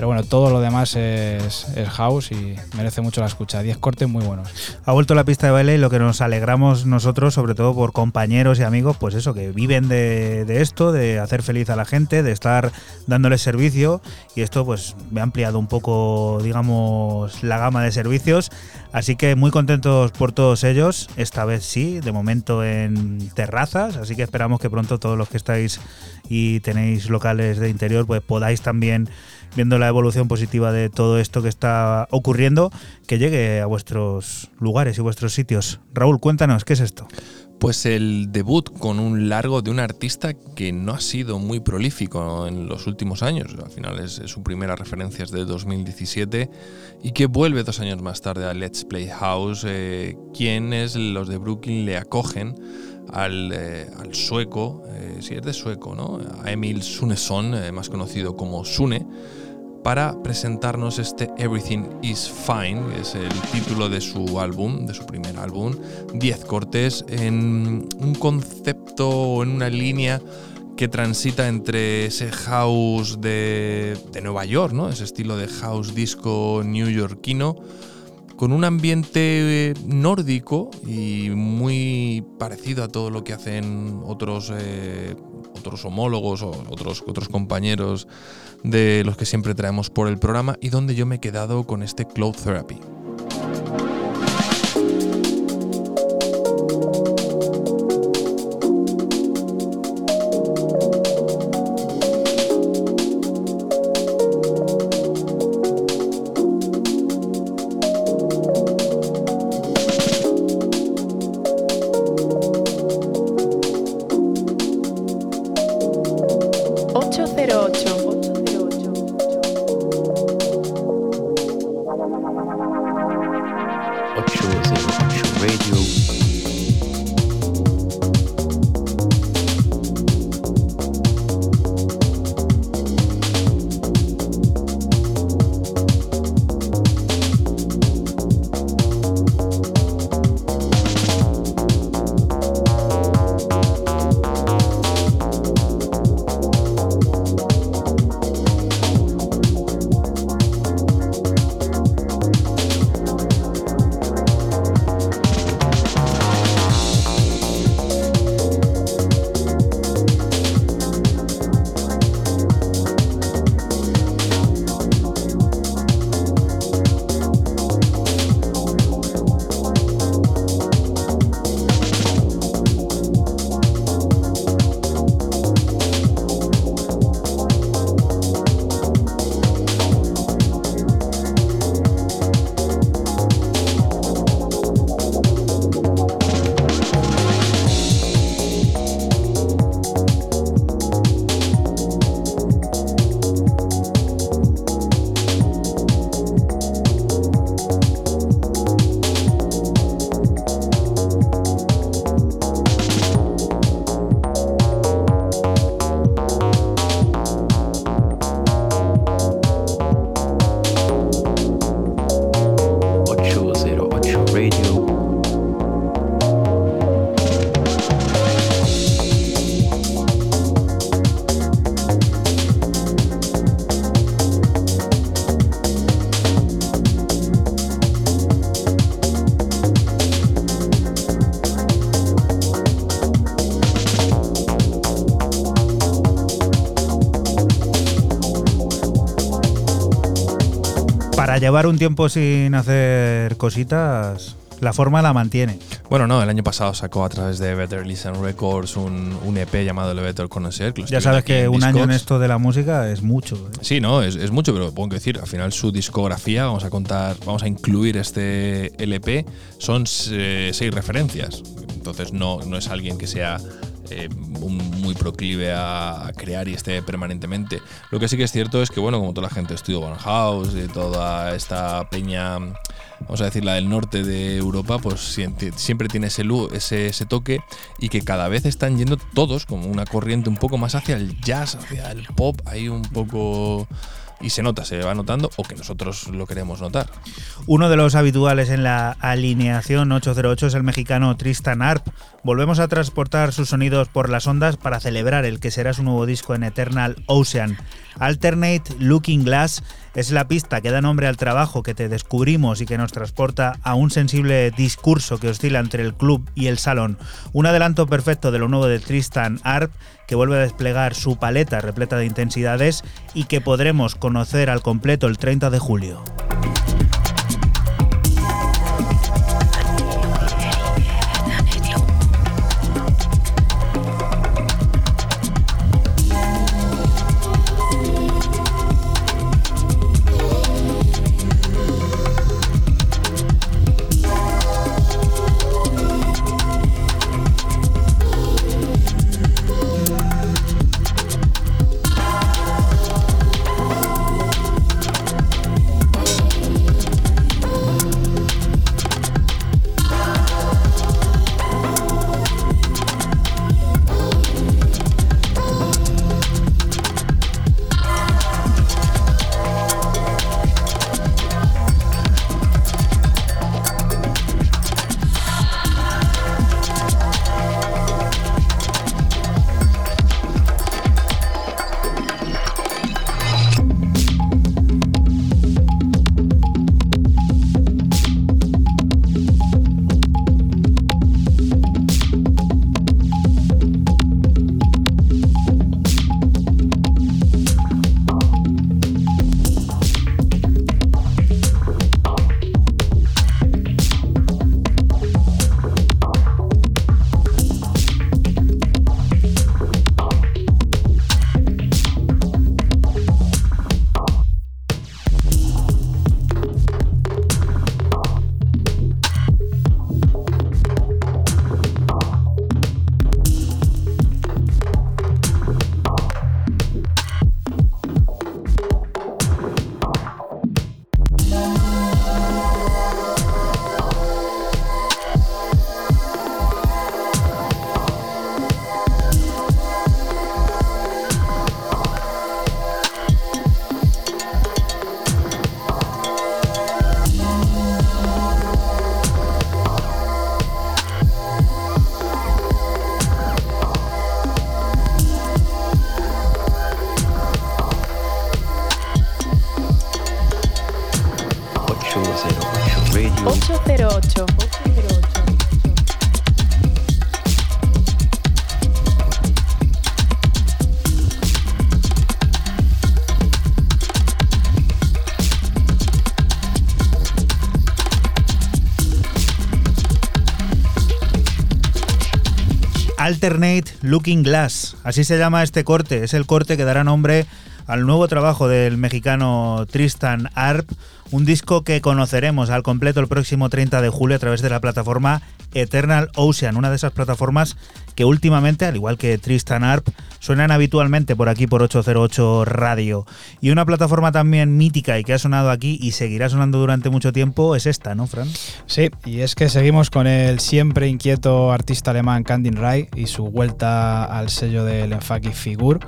pero bueno, todo lo demás es, house y merece mucho la escucha, 10 cortes muy buenos. Ha vuelto la pista de baile y lo que nos alegramos nosotros, sobre todo por compañeros y amigos, pues eso, que viven de, de esto, de hacer feliz a la gente, de estar dándoles servicio y esto pues me ha ampliado un poco, digamos, la gama de servicios. Así que muy contentos por todos ellos, esta vez sí, de momento en terrazas, así que esperamos que pronto todos los que estáis y tenéis locales de interior pues podáis también viendo la evolución positiva de todo esto que está ocurriendo, que llegue a vuestros lugares y vuestros sitios. Raúl, cuéntanos, ¿qué es esto? Pues el debut con un largo de un artista que no ha sido muy prolífico en los últimos años. Al final es, su primera referencia es de 2017 y que vuelve dos años más tarde a Let's Play House, eh, quienes los de Brooklyn le acogen al, eh, sueco, eh, si es de sueco, ¿no? A Emil Suneson, eh, más conocido como Sune, para presentarnos este Everything is Fine, que es el título de su álbum, de su primer álbum. 10 cortes en un concepto, en una línea que transita entre ese house de, de Nueva York, ¿no? ese estilo de house disco newyorkino, con un ambiente nórdico y muy parecido a todo lo que hacen otros, eh, otros homólogos o otros, otros compañeros de los que siempre traemos por el programa y donde yo me he quedado con este Cloud Therapy. Llevar un tiempo sin hacer cositas, la forma la mantiene. Bueno, no, el año pasado sacó a través de Better Listen Records un, un EP llamado Le Better Conocer. que Ya sabes que un año en esto de la música es mucho. ¿eh? Sí, no, es, es mucho, pero pongo que decir, al final su discografía, vamos a contar, vamos a incluir este LP, son eh, seis referencias. Entonces no, no es alguien que sea eh, muy proclive a crear y esté permanentemente. Lo que sí que es cierto es que, bueno, como toda la gente de Studio One House, toda esta peña, vamos a decir, la del norte de Europa, pues siempre tiene ese, ese, ese toque y que cada vez están yendo todos como una corriente un poco más hacia el jazz, hacia el pop, ahí un poco... Y se nota, se va notando, o que nosotros lo queremos notar. Uno de los habituales en la alineación 808 es el mexicano Tristan Arp. Volvemos a transportar sus sonidos por las ondas para celebrar el que será su nuevo disco en Eternal Ocean. Alternate Looking Glass es la pista que da nombre al trabajo que te descubrimos y que nos transporta a un sensible discurso que oscila entre el club y el salón. Un adelanto perfecto de lo nuevo de Tristan Arp que vuelve a desplegar su paleta repleta de intensidades y que podremos conocer al completo el 30 de julio. Looking Glass, así se llama este corte, es el corte que dará nombre al nuevo trabajo del mexicano Tristan Arp, un disco que conoceremos al completo el próximo 30 de julio a través de la plataforma Eternal Ocean, una de esas plataformas que últimamente, al igual que Tristan Arp, suenan habitualmente por aquí por 808 Radio. Y una plataforma también mítica y que ha sonado aquí y seguirá sonando durante mucho tiempo es esta, ¿no, Fran? Sí, y es que seguimos con el siempre inquieto artista alemán Candin Rai y su vuelta al sello del Enfaki Figur.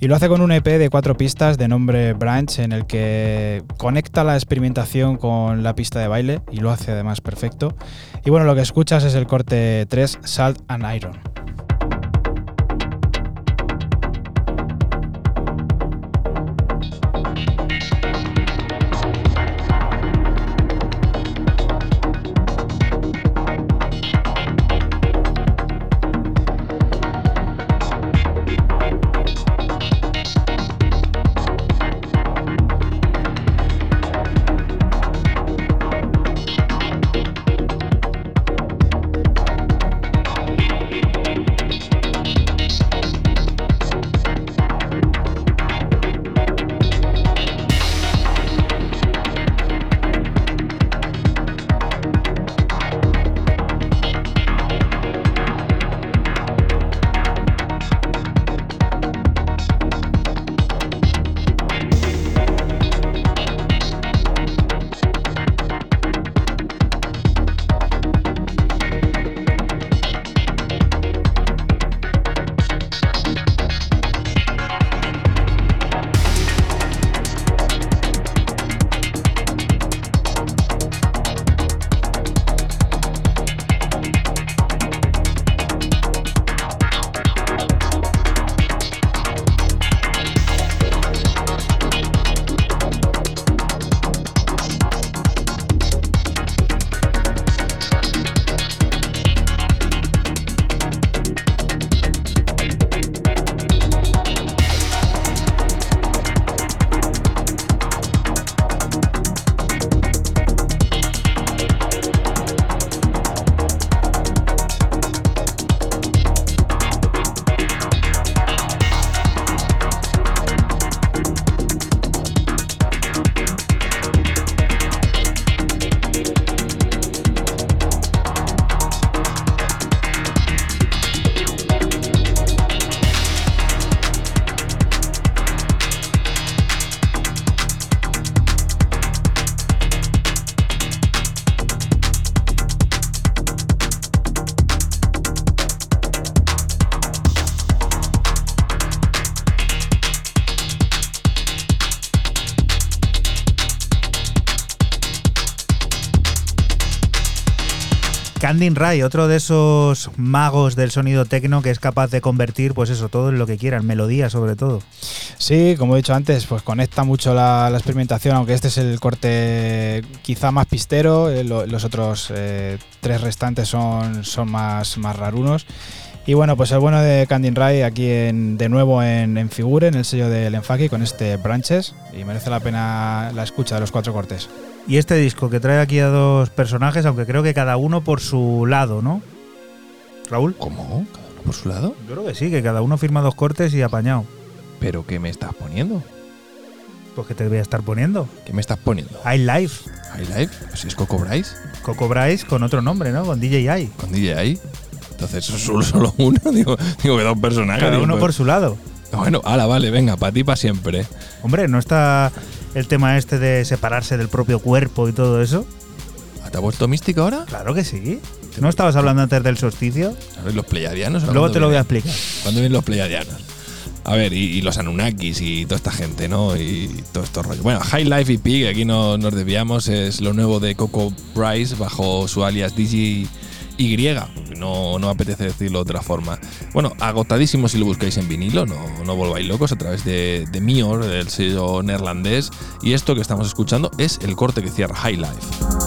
Y lo hace con un EP de cuatro pistas de nombre Branch, en el que conecta la experimentación con la pista de baile y lo hace además perfecto. Y bueno, lo que escuchas es el corte 3, Salt and Iron. Ray, otro de esos magos del sonido tecno que es capaz de convertir, pues eso, todo en lo que quieran, melodía sobre todo. Sí, como he dicho antes, pues conecta mucho la, la experimentación, aunque este es el corte quizá más pistero, eh, lo- los otros eh, tres restantes son, son más, más rarunos. Y bueno, pues el bueno de Candin Ray aquí de nuevo en, en Figure, en el sello del Enfaki, con este Branches, y merece la pena la escucha de los cuatro cortes. Y este disco que trae aquí a dos personajes, aunque creo que cada uno por su lado, ¿no? Raúl. ¿Cómo? ¿Cada uno por su lado? Yo creo que sí, que cada uno firma dos cortes y apañado. ¿Pero qué me estás poniendo? Pues que te voy a estar poniendo. ¿Qué me estás poniendo? High Life. ¿High Life? Pues es Coco Bryce, Coco Bryce con otro nombre, ¿no? Con DJI. con DJI. Entonces, ¿eso es solo, solo uno? Digo, digo que dos personajes. Cada digo, uno pues- por su lado. Bueno, ala, vale, venga, para ti para siempre. Hombre, ¿no está el tema este de separarse del propio cuerpo y todo eso? ¿Te has vuelto místico ahora? Claro que sí. ¿No estabas hablando antes del solsticio? ¿Sabes los pleiadianos? Luego te lo voy a explicar. ¿Cuándo vienen los pleiadianos? A ver, y, y los Anunnakis y toda esta gente, ¿no? Y todo esto rollo. Bueno, High Life EP, que aquí no nos desviamos, es lo nuevo de Coco Bryce bajo su alias DJY. No, no apetece decirlo de otra forma. Bueno, agotadísimo si lo buscáis en vinilo, no, no volváis locos a través de, de Mior, del sello neerlandés. Y esto que estamos escuchando es el corte que cierra High Life.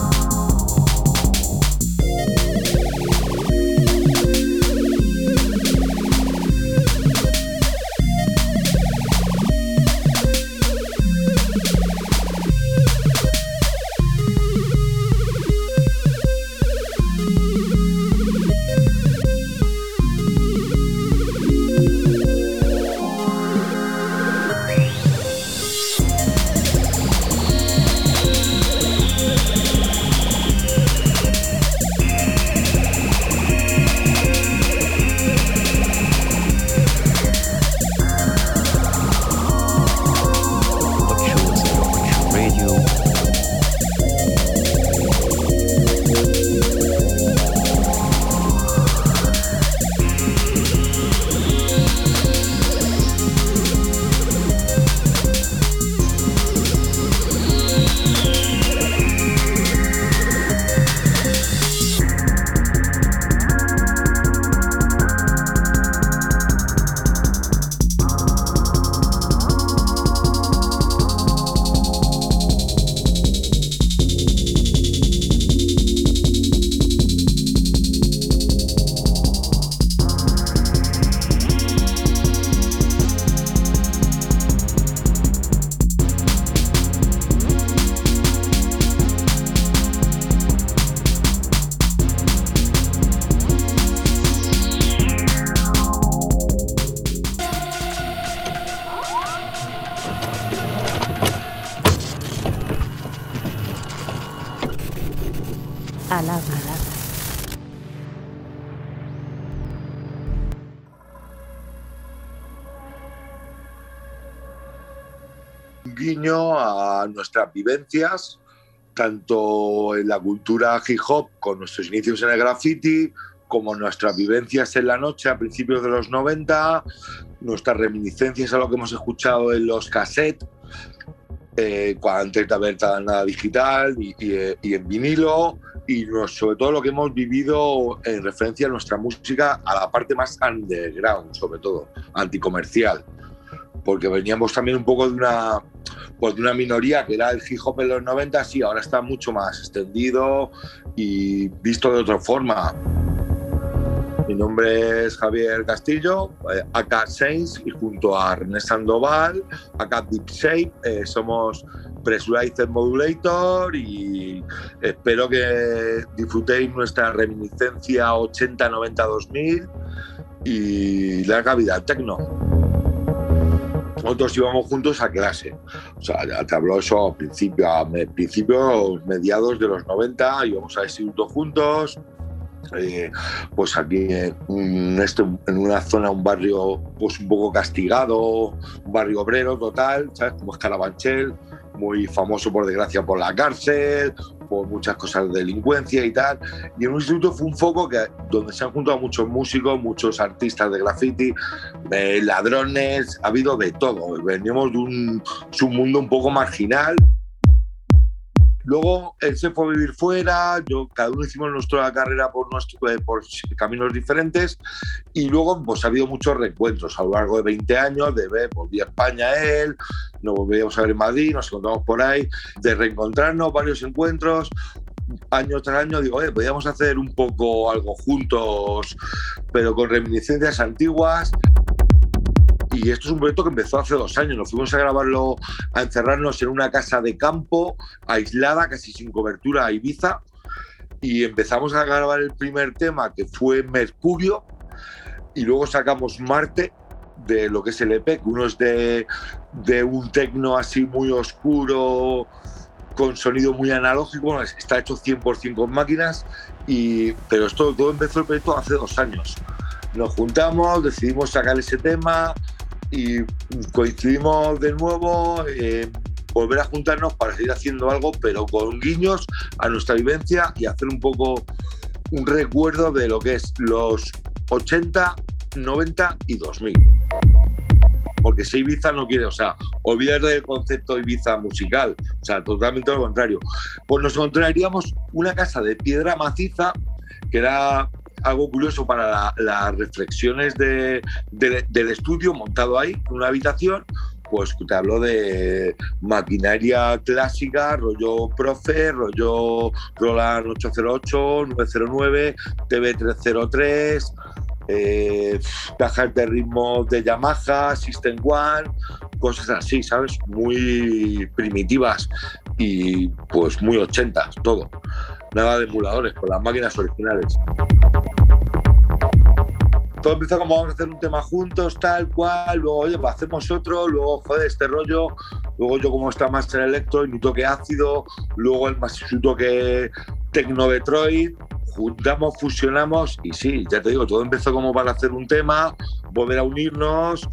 Vivencias, tanto en la cultura hip hop con nuestros inicios en el graffiti, como nuestras vivencias en la noche a principios de los 90, nuestras reminiscencias a lo que hemos escuchado en los cassettes, eh, antes de haber nada digital y, y, eh, y en vinilo, y nos- sobre todo lo que hemos vivido en referencia a nuestra música, a la parte más underground, sobre todo, anticomercial porque veníamos también un poco de una, de una minoría que era el hip hop en los 90 y ahora está mucho más extendido y visto de otra forma. Mi nombre es Javier Castillo, eh, acá Saints, y junto a René Sandoval, acá Deep Shape, eh, somos Pressurized Modulator y espero que disfrutéis nuestra reminiscencia 80, 90, 2000 y larga vida al techno nosotros íbamos juntos a clase. O sea, te hablo eso a principio, principios, mediados de los 90, íbamos al instituto juntos. eh, pues aquí en, este, en una zona, un barrio pues un poco castigado, un barrio obrero total, ¿sabes? Como es Carabanchel, muy famoso por desgracia por la cárcel, por muchas cosas de delincuencia y tal. Y en un instituto fue un foco que, donde se han juntado muchos músicos, muchos artistas de graffiti, eh, ladrones, ha habido de todo. Venimos de un submundo un poco marginal. Luego él se fue a vivir fuera, yo, cada uno hicimos nuestra carrera por, nuestro, eh, por caminos diferentes y luego pues ha habido muchos reencuentros a lo largo de 20 años, de ver, volví a España él, nos volvíamos a ver en Madrid, nos encontramos por ahí, de reencontrarnos, varios encuentros, año tras año digo, oye, podríamos hacer un poco algo juntos, pero con reminiscencias antiguas. Y esto es un proyecto que empezó hace dos años. Nos fuimos a grabarlo, a encerrarnos en una casa de campo, aislada, casi sin cobertura, a Ibiza. Y empezamos a grabar el primer tema, que fue Mercurio. Y luego sacamos Marte, de lo que es el EP, que uno es de, un tecno así muy oscuro, con sonido muy analógico, está hecho 100% con máquinas, y, pero esto todo empezó el proyecto hace dos años. Nos juntamos, decidimos sacar ese tema y coincidimos de nuevo, eh, volver a juntarnos para seguir haciendo algo, pero con guiños a nuestra vivencia y hacer un poco un recuerdo de lo que es los 80, 90 y 2000 porque si Ibiza no quiere, o sea, olvidar del concepto Ibiza musical, o sea, totalmente lo contrario. Pues nos encontraríamos una casa de piedra maciza, que era algo curioso para la- las reflexiones de- de- del estudio montado ahí, en una habitación, pues te hablo de maquinaria clásica, rollo Profe, rollo Roland 808, 909, TV303, eh, cajas de ritmo de Yamaha, System One, cosas así, ¿sabes? Muy primitivas y pues muy ochentas, todo. Nada de emuladores, con las máquinas originales. Todo empezó como vamos a hacer un tema juntos, tal cual, luego, oye, pues hacemos otro, luego, joder, este rollo, luego yo como está más en electro y mi toque ácido, luego el más su toque tecno Detroit, juntamos, fusionamos y sí, ya te digo, todo empezó como para hacer un tema, volver a unirnos,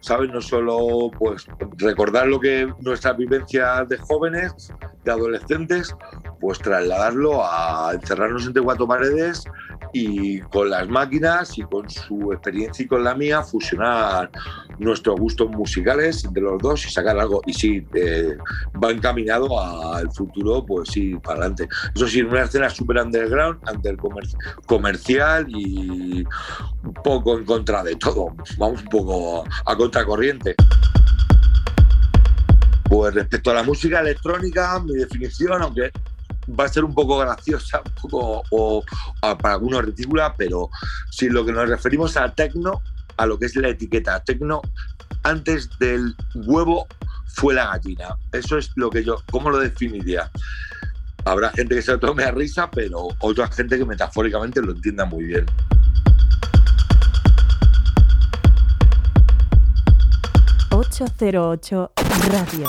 ¿sabes? No solo pues recordar lo que nuestra vivencia de jóvenes, de adolescentes, pues trasladarlo a encerrarnos entre cuatro paredes y con las máquinas y con su experiencia y con la mía fusionar nuestros gustos musicales entre los dos y sacar algo. Y sí, eh, va encaminado al futuro, pues sí, para adelante. Eso sí, una escena super underground, el comer- comercial y un poco en contra de todo. Vamos un poco a contracorriente. Pues respecto a la música electrónica, mi definición, aunque va a ser un poco graciosa, un poco o, para algunos ridícula, pero si lo que nos referimos a tecno, a lo que es la etiqueta tecno, antes del huevo fue la gallina. Eso es lo que yo, ¿cómo lo definiría? Habrá gente que se lo tome a risa, pero otra gente que metafóricamente lo entienda muy bien. ...808 Radio.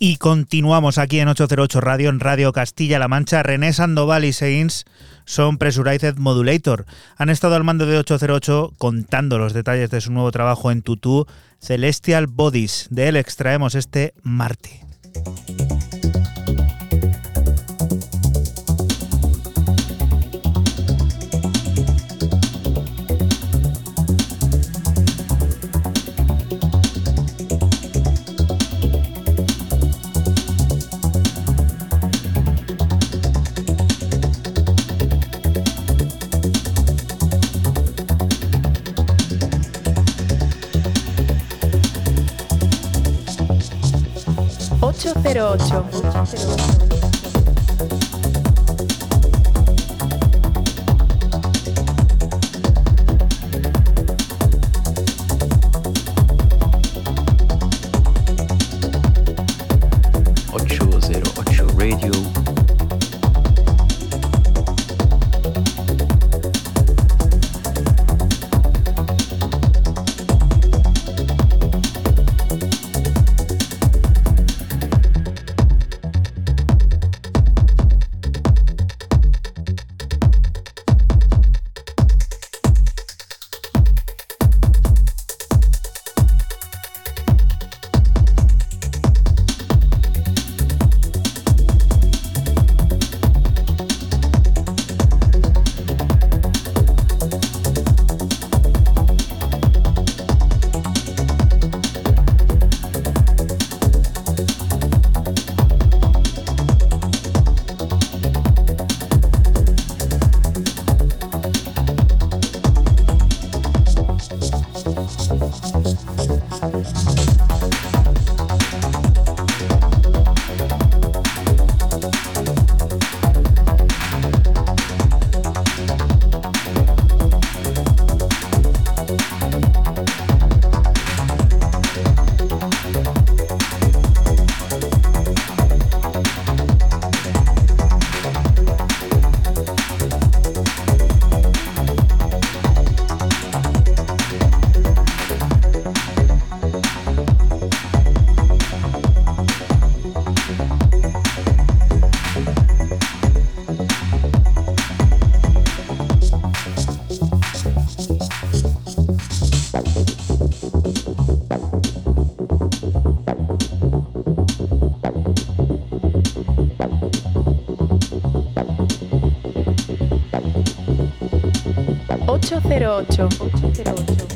Y continuamos aquí en 808 Radio, en Radio Castilla-La Mancha. René Sandoval y Sainz son Pressurized Modulator. Han estado al mando de 808 contando los detalles de su nuevo trabajo en Tutu, Celestial Bodies. De él extraemos este Marte. 哦 금, 시 청. 808.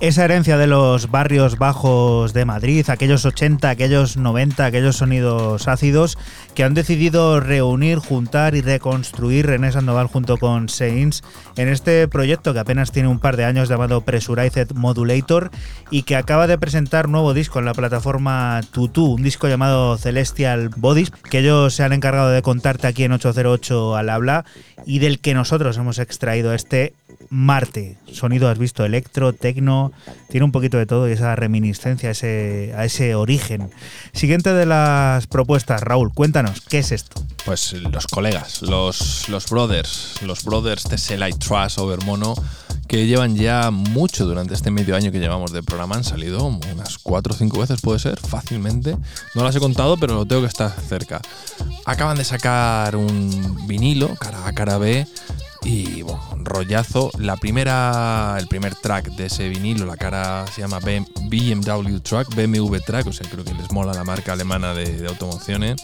Esa herencia de los barrios bajos de Madrid, aquellos 80, aquellos 90, aquellos sonidos ácidos que han decidido reunir, juntar y reconstruir René Sandoval junto con Saints en este proyecto que apenas tiene un par de años llamado Pressurized Modulator y que acaba de presentar nuevo disco en la plataforma Tutu, un disco llamado Celestial Bodies, que ellos se han encargado de contarte aquí en 808 al habla y del que nosotros hemos extraído este Marte. Sonido, has visto, electro, tecno, tiene un poquito de todo y esa reminiscencia ese, a ese origen. Siguiente de las propuestas, Raúl, cuéntanos, ¿qué es esto? Pues los colegas, los, los brothers, los brothers Tesselite Trust Over Mono, que llevan ya mucho durante este medio año que llevamos de programa, han salido unas 4 o 5 veces, puede ser, fácilmente. No las he contado, pero lo tengo que estar cerca. Acaban de sacar un vinilo, cara A, cara B, y bueno, rollazo. La primera, el primer track de ese vinilo, la cara se llama BMW Track, BMW Track, o sea, creo que les mola la marca alemana de, automociones.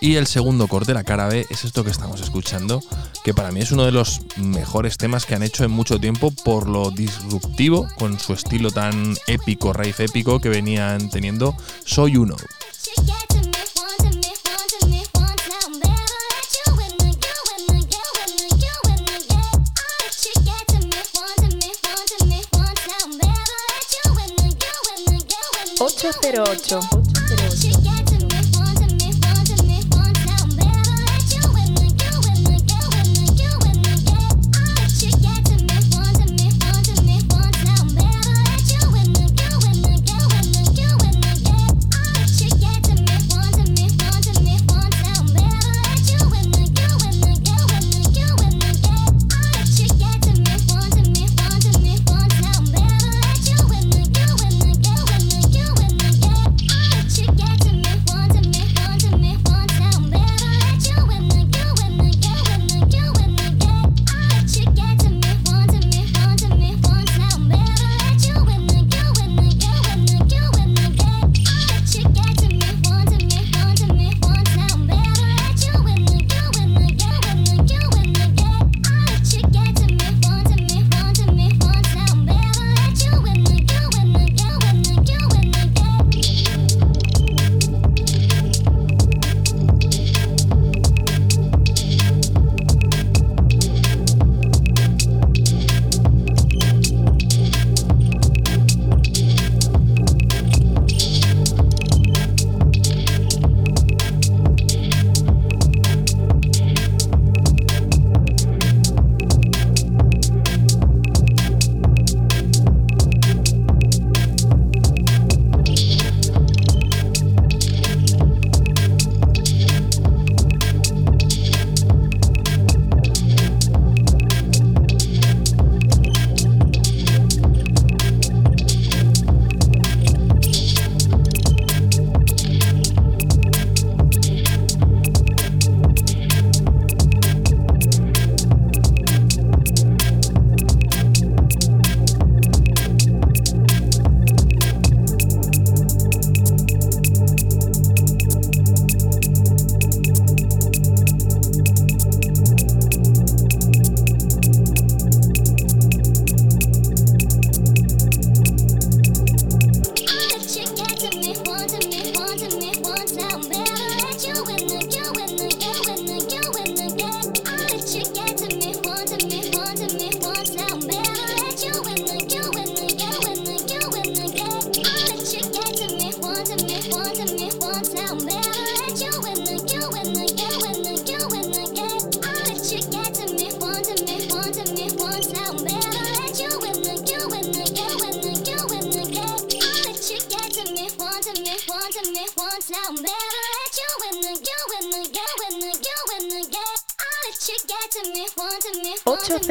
Y el segundo corte, la cara B, es esto que estamos escuchando, que para mí es uno de los mejores temas que han hecho en mucho tiempo por lo disruptivo, con su estilo tan épico, raíz épico que venían teniendo. Soy uno. 808.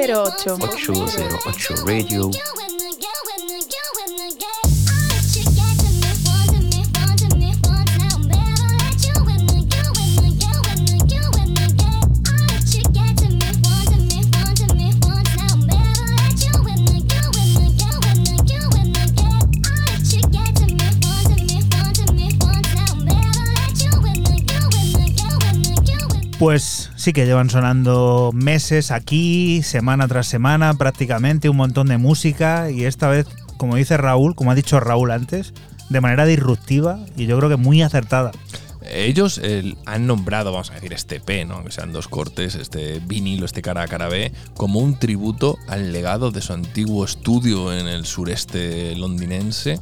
808. Now I'm never let 808 you Radio. Pues sí que llevan sonando meses aquí, semana tras semana, prácticamente un montón de música y esta vez, como dice Raúl, como ha dicho Raúl antes, de manera disruptiva y yo creo que muy acertada. Ellos han nombrado, vamos a decir, este EP, ¿no? que sean dos cortes, este vinilo, este cara a cara B, como un tributo al legado de su antiguo estudio en el sureste londinense.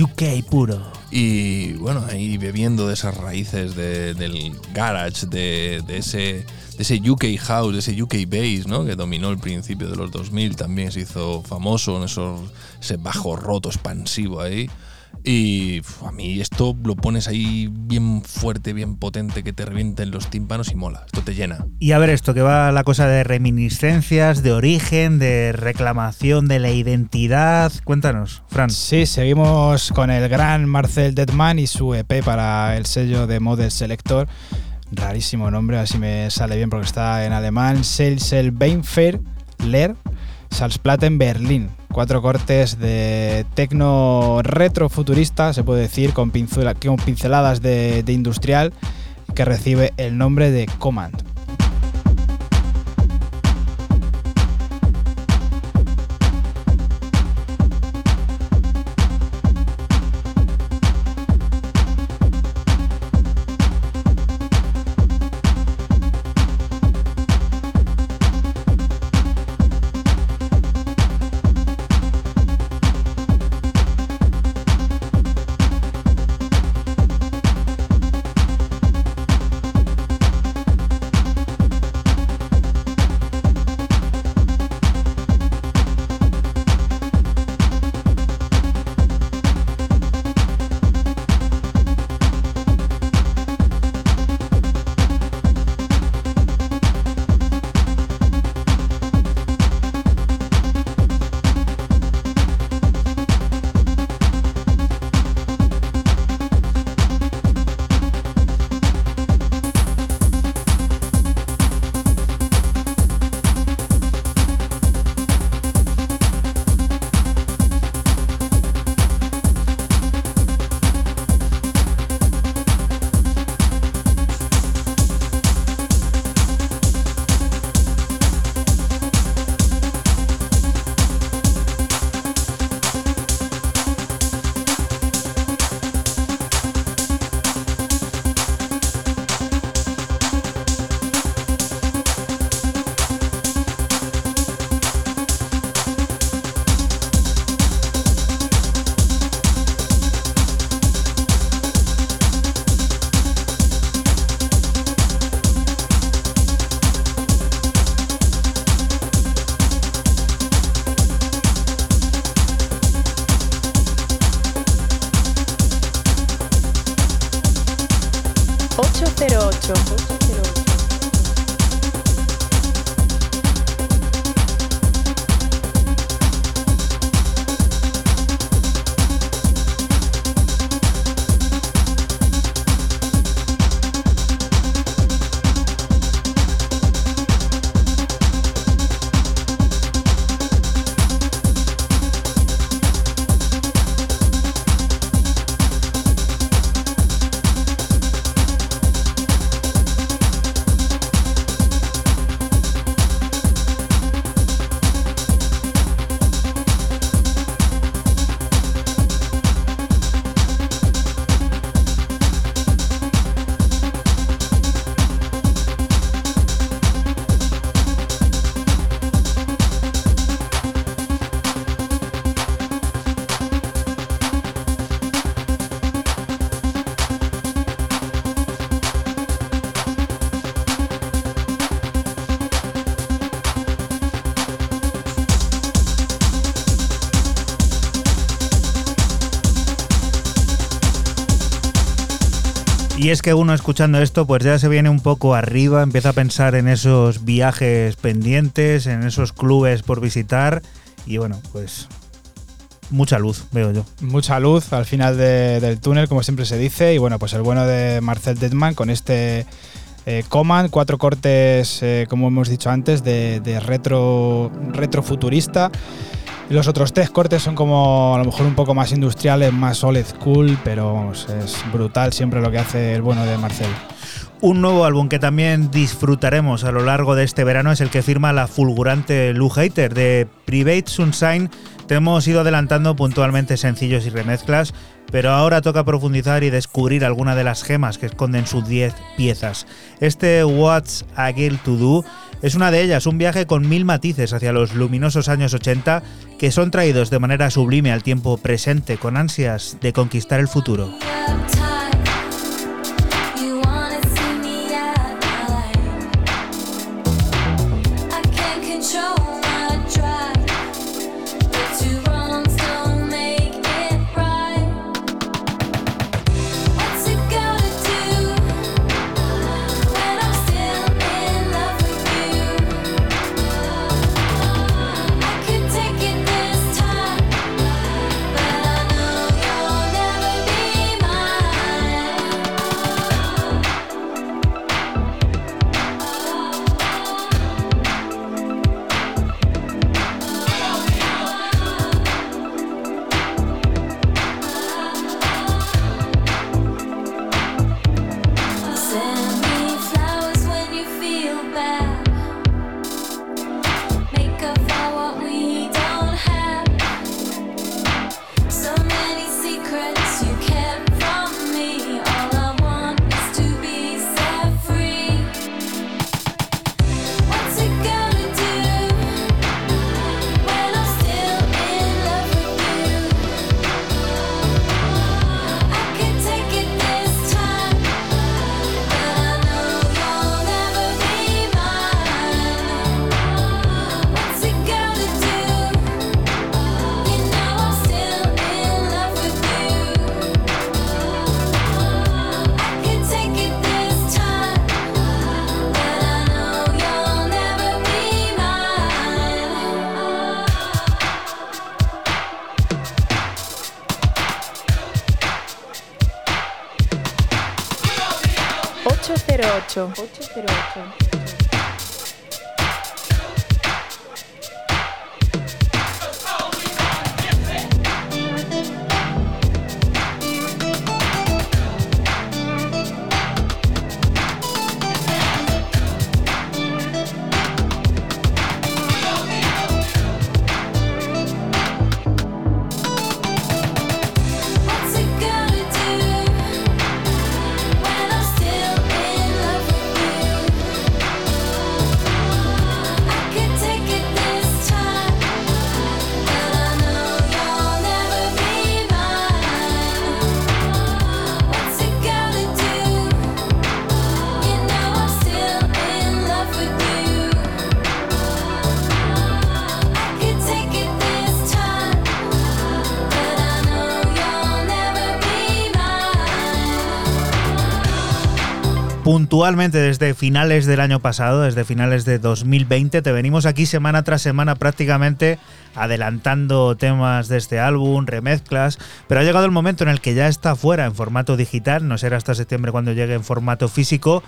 UK puro. Y bueno, ahí bebiendo de esas raíces de- del garage, de, de ese, de ese UK house, de ese UK bass, ¿no? que dominó el principio de los 2000, también se hizo famoso en esos, ese bajo roto expansivo ahí. Y a mí esto lo pones ahí bien fuerte, bien potente, que te revienten los tímpanos y mola. Esto te llena. Y a ver esto, que va la cosa de reminiscencias, de origen, de reclamación de la identidad. Cuéntanos, Fran. Sí, seguimos con el gran Marcel Deadman y su EP para el sello de Model Selector. Rarísimo nombre, así me sale bien porque está en alemán. Selsel Beinfer Leer Salzplatten Berlín. Cuatro cortes de tecno retrofuturista, se puede decir, con, pincela- con pinceladas de industrial, que recibe el nombre de Command. Y es que uno escuchando esto pues ya se viene un poco arriba, empieza a pensar en esos viajes pendientes, en esos clubes por visitar y bueno, pues mucha luz, veo yo. Mucha luz al final de- del túnel, como siempre se dice. Y bueno, pues el bueno de Marcel Detman con este eh, Command, cuatro cortes, eh, como hemos dicho antes, de, retro, retro futurista. Los otros tres cortes son como a lo mejor un poco más industriales, más old school, pero es brutal siempre lo que hace el bueno de Marcel. Un nuevo álbum que también disfrutaremos a lo largo de este verano es el que firma la fulgurante Lou Hater de Private Sunshine. Te hemos ido adelantando puntualmente sencillos y remezclas, pero ahora toca profundizar y descubrir alguna de las gemas que esconden sus 10 piezas. Este What's a Girl to Do es una de ellas, un viaje con mil matices hacia los luminosos años 80 que son traídos de manera sublime al tiempo presente con ansias de conquistar el futuro. 808. Puntualmente desde finales del año pasado, desde finales de 2020. Te venimos aquí semana tras semana prácticamente adelantando temas de este álbum, remezclas, pero ha llegado el momento en el que ya está fuera en formato digital, no será hasta septiembre cuando llegue en formato físico,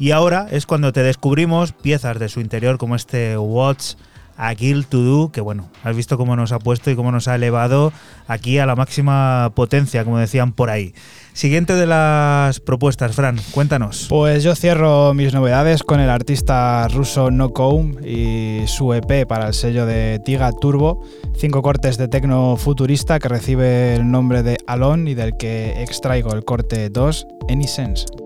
y ahora es cuando te descubrimos piezas de su interior como este Watch a Guild to Do, que bueno, has visto cómo nos ha puesto y cómo nos ha elevado aquí a la máxima potencia, como decían por ahí. Siguiente de las propuestas, Fran, cuéntanos. Pues yo cierro mis novedades con el artista ruso No Comb y su EP para el sello de Tiga Turbo, cinco cortes de tecno futurista que recibe el nombre de Alon y del que extraigo el corte 2, Any Sense.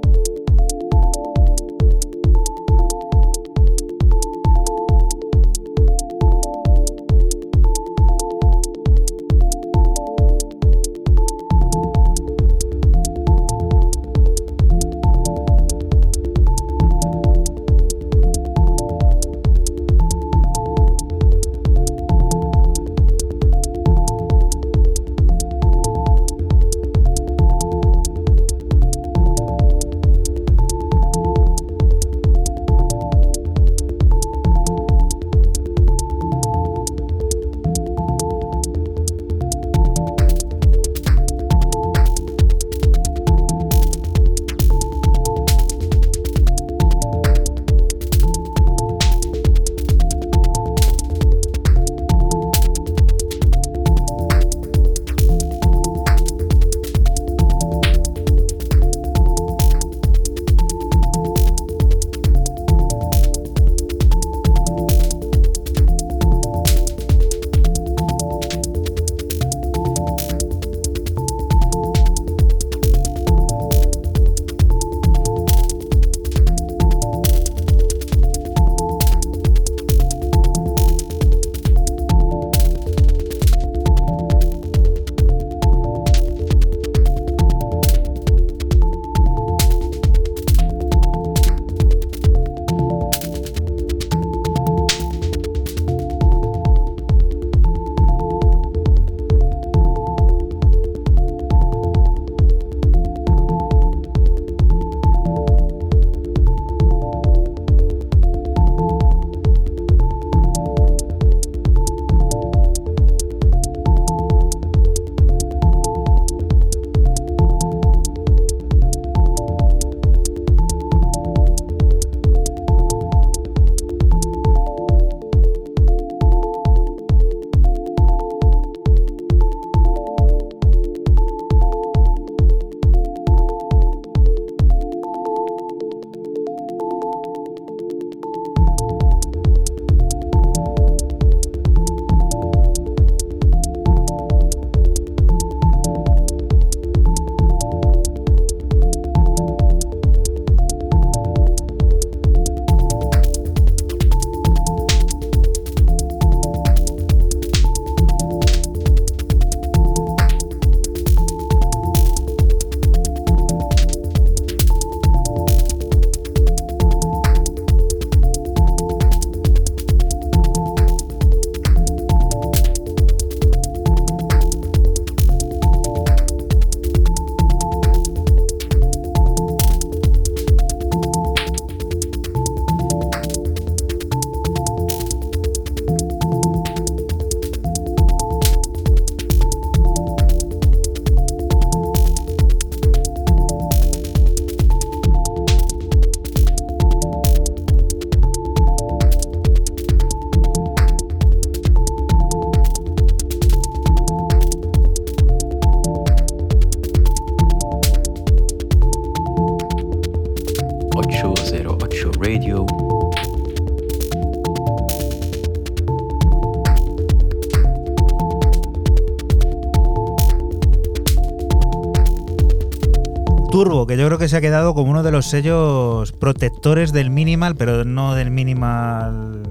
Que yo creo que se ha quedado como uno de los sellos protectores del minimal, pero no del minimal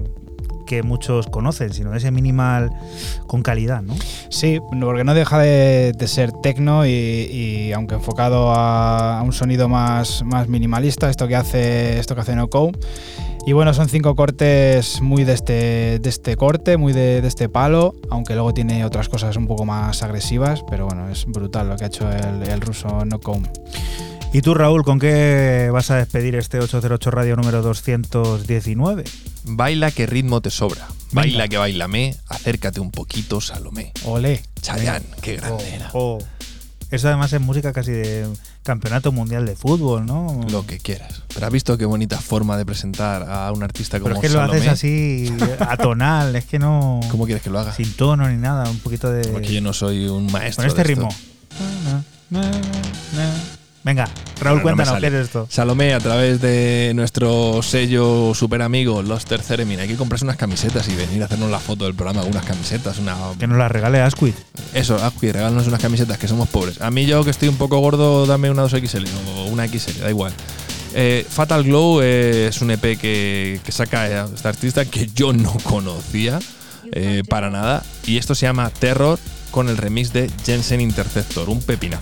que muchos conocen, sino de ese minimal con calidad, ¿no? Sí, porque no deja de, ser tecno y, aunque enfocado a, un sonido más, más minimalista, esto que hace esto que hace Noco. Y bueno, son cinco cortes muy de este, de este corte, muy de, este palo, aunque luego tiene otras cosas un poco más agresivas, pero bueno, es brutal lo que ha hecho el, ruso Noco. ¿Y tú, Raúl, con qué vas a despedir este 808 Radio número 219? Baila que ritmo te sobra. Baila que bailame, acércate un poquito, Salomé. Ole. Chayán, qué grande era. Oh, Eso además es música casi de campeonato mundial de fútbol, ¿no? Lo que quieras. Pero has visto qué bonita forma de presentar a un artista como Pero es que lo haces así atonal, es que no. ¿Cómo quieres que lo haga? Sin tono ni nada, un poquito de. Porque yo no soy un maestro. Con este de esto. ritmo. Venga, Raúl, Bueno, no cuéntanos qué es esto. Salomé, a través de nuestro sello super amigo, Los Terceremin, hay que comprarse unas camisetas y venir a hacernos la foto del programa, unas camisetas, una. Que nos la regale Asquith. Eso, Azqui, regálanos unas camisetas que somos pobres. A mí yo que estoy un poco gordo, dame una 2XL o una XL, da igual. Eh, Fatal Glow eh, es un EP que, que saca esta artista que yo no conocía eh, para nada. Y esto se llama Terror con el remix de Jensen Interceptor, un pepina.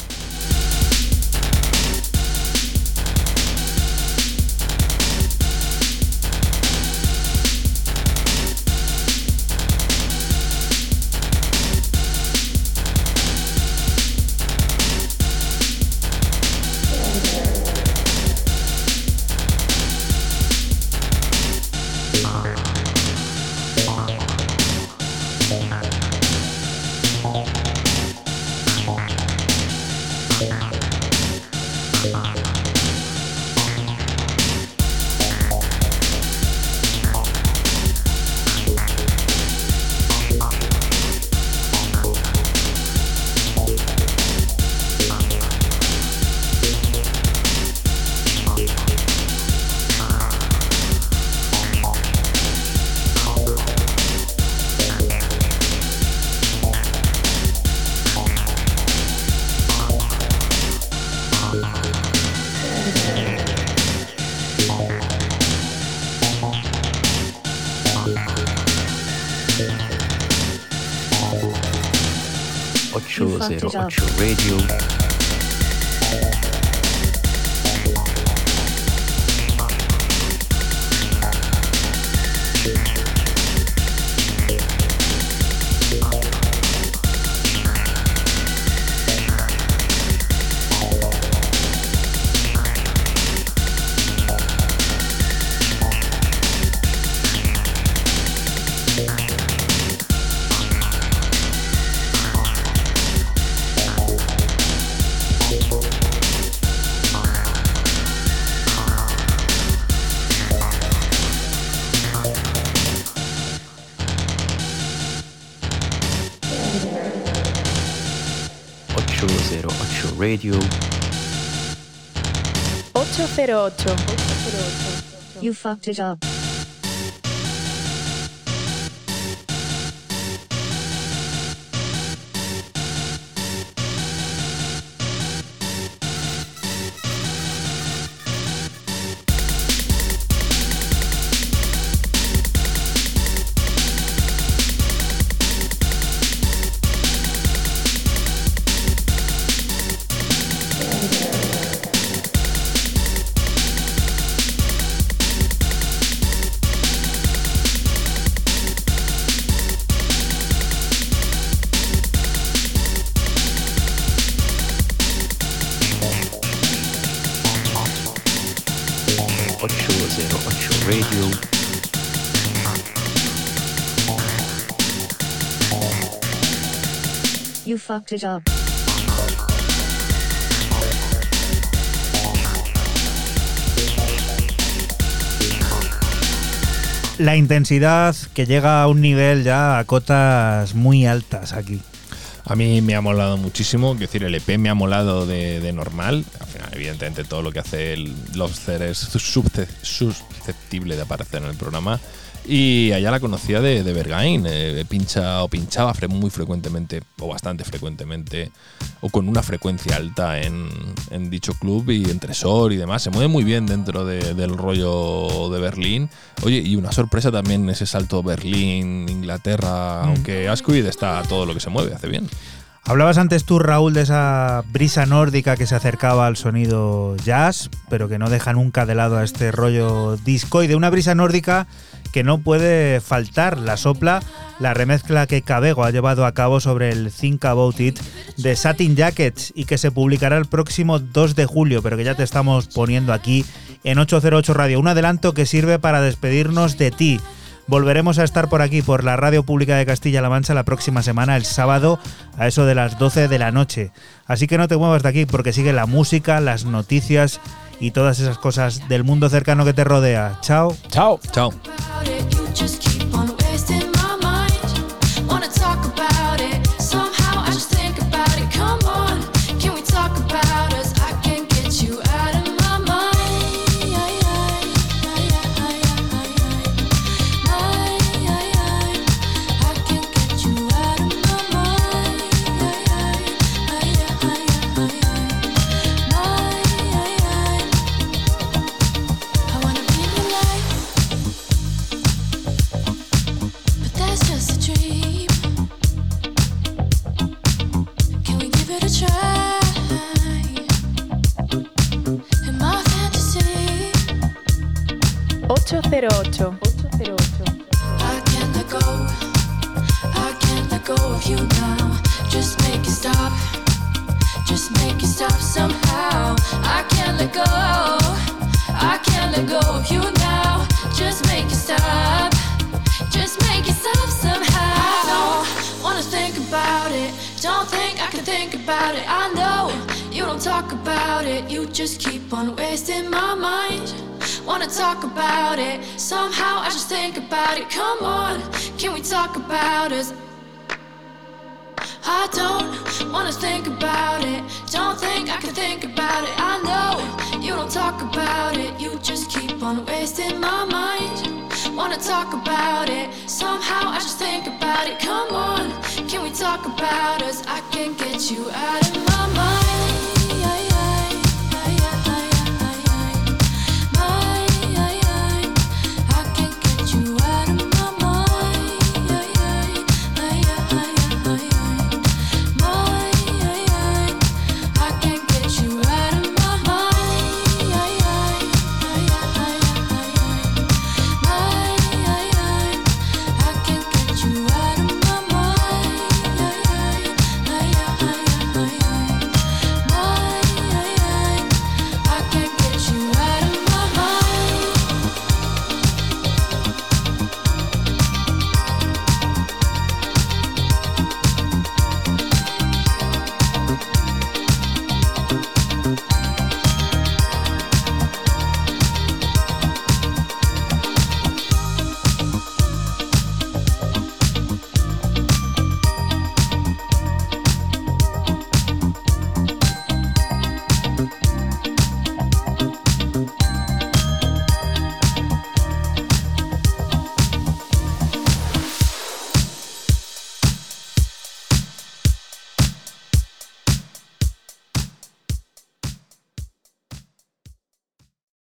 Doctor Radio. Radio. 808. You fucked it up. Fucked it up. La intensidad que llega a un nivel ya a cotas muy altas aquí. A mí me ha molado muchísimo, quiero decir, el EP me ha molado de, de normal. Al final, evidentemente, todo lo que hace el Lobster es susceptible de aparecer en el programa. Y allá la conocía de, de Bergain. eh, pincha o pinchaba muy frecuentemente, o bastante frecuentemente, o con una frecuencia alta en, en dicho club y en Tresor y demás. Se mueve muy bien dentro de- del rollo de Berlín. Oye, y una sorpresa también ese salto Berlín, Inglaterra, aunque Asquith está todo lo que se mueve, hace bien. Hablabas antes tú, Raúl, de esa brisa nórdica que se acercaba al sonido jazz, pero que no deja nunca de lado a este rollo disco y de una brisa nórdica que no puede faltar. La sopla la remezcla que Cabego ha llevado a cabo sobre el Think About It de Satin Jackets y que se publicará el próximo 2 de julio, pero que ya te estamos poniendo aquí en 808 Radio. Un adelanto que sirve para despedirnos de ti. Volveremos a estar por aquí, por la Radio Pública de Castilla-La Mancha, la próxima semana, el sábado, a eso de las 12 de la noche. Así que no te muevas de aquí porque sigue la música, las noticias y todas esas cosas del mundo cercano que te rodea. Chao. Chao. Chao. 808. I can't let go. I can't let go of you now. Just make it stop. Just make it stop somehow. I can't let go. I can't let go of you now. Just make it stop. Just make it stop somehow. I don't wanna think about it. Don't think I can think about it. I know you don't talk about it. You just keep on wasting my mind. Wanna talk about it. Somehow I just think about it. Come on, can we talk about us? I don't wanna think about it. Don't think I can think about it. I know you don't talk about it. You just keep on wasting my mind. Wanna talk about it. Somehow I just think about it. Come on, can we talk about us? I can't get you out of my mind.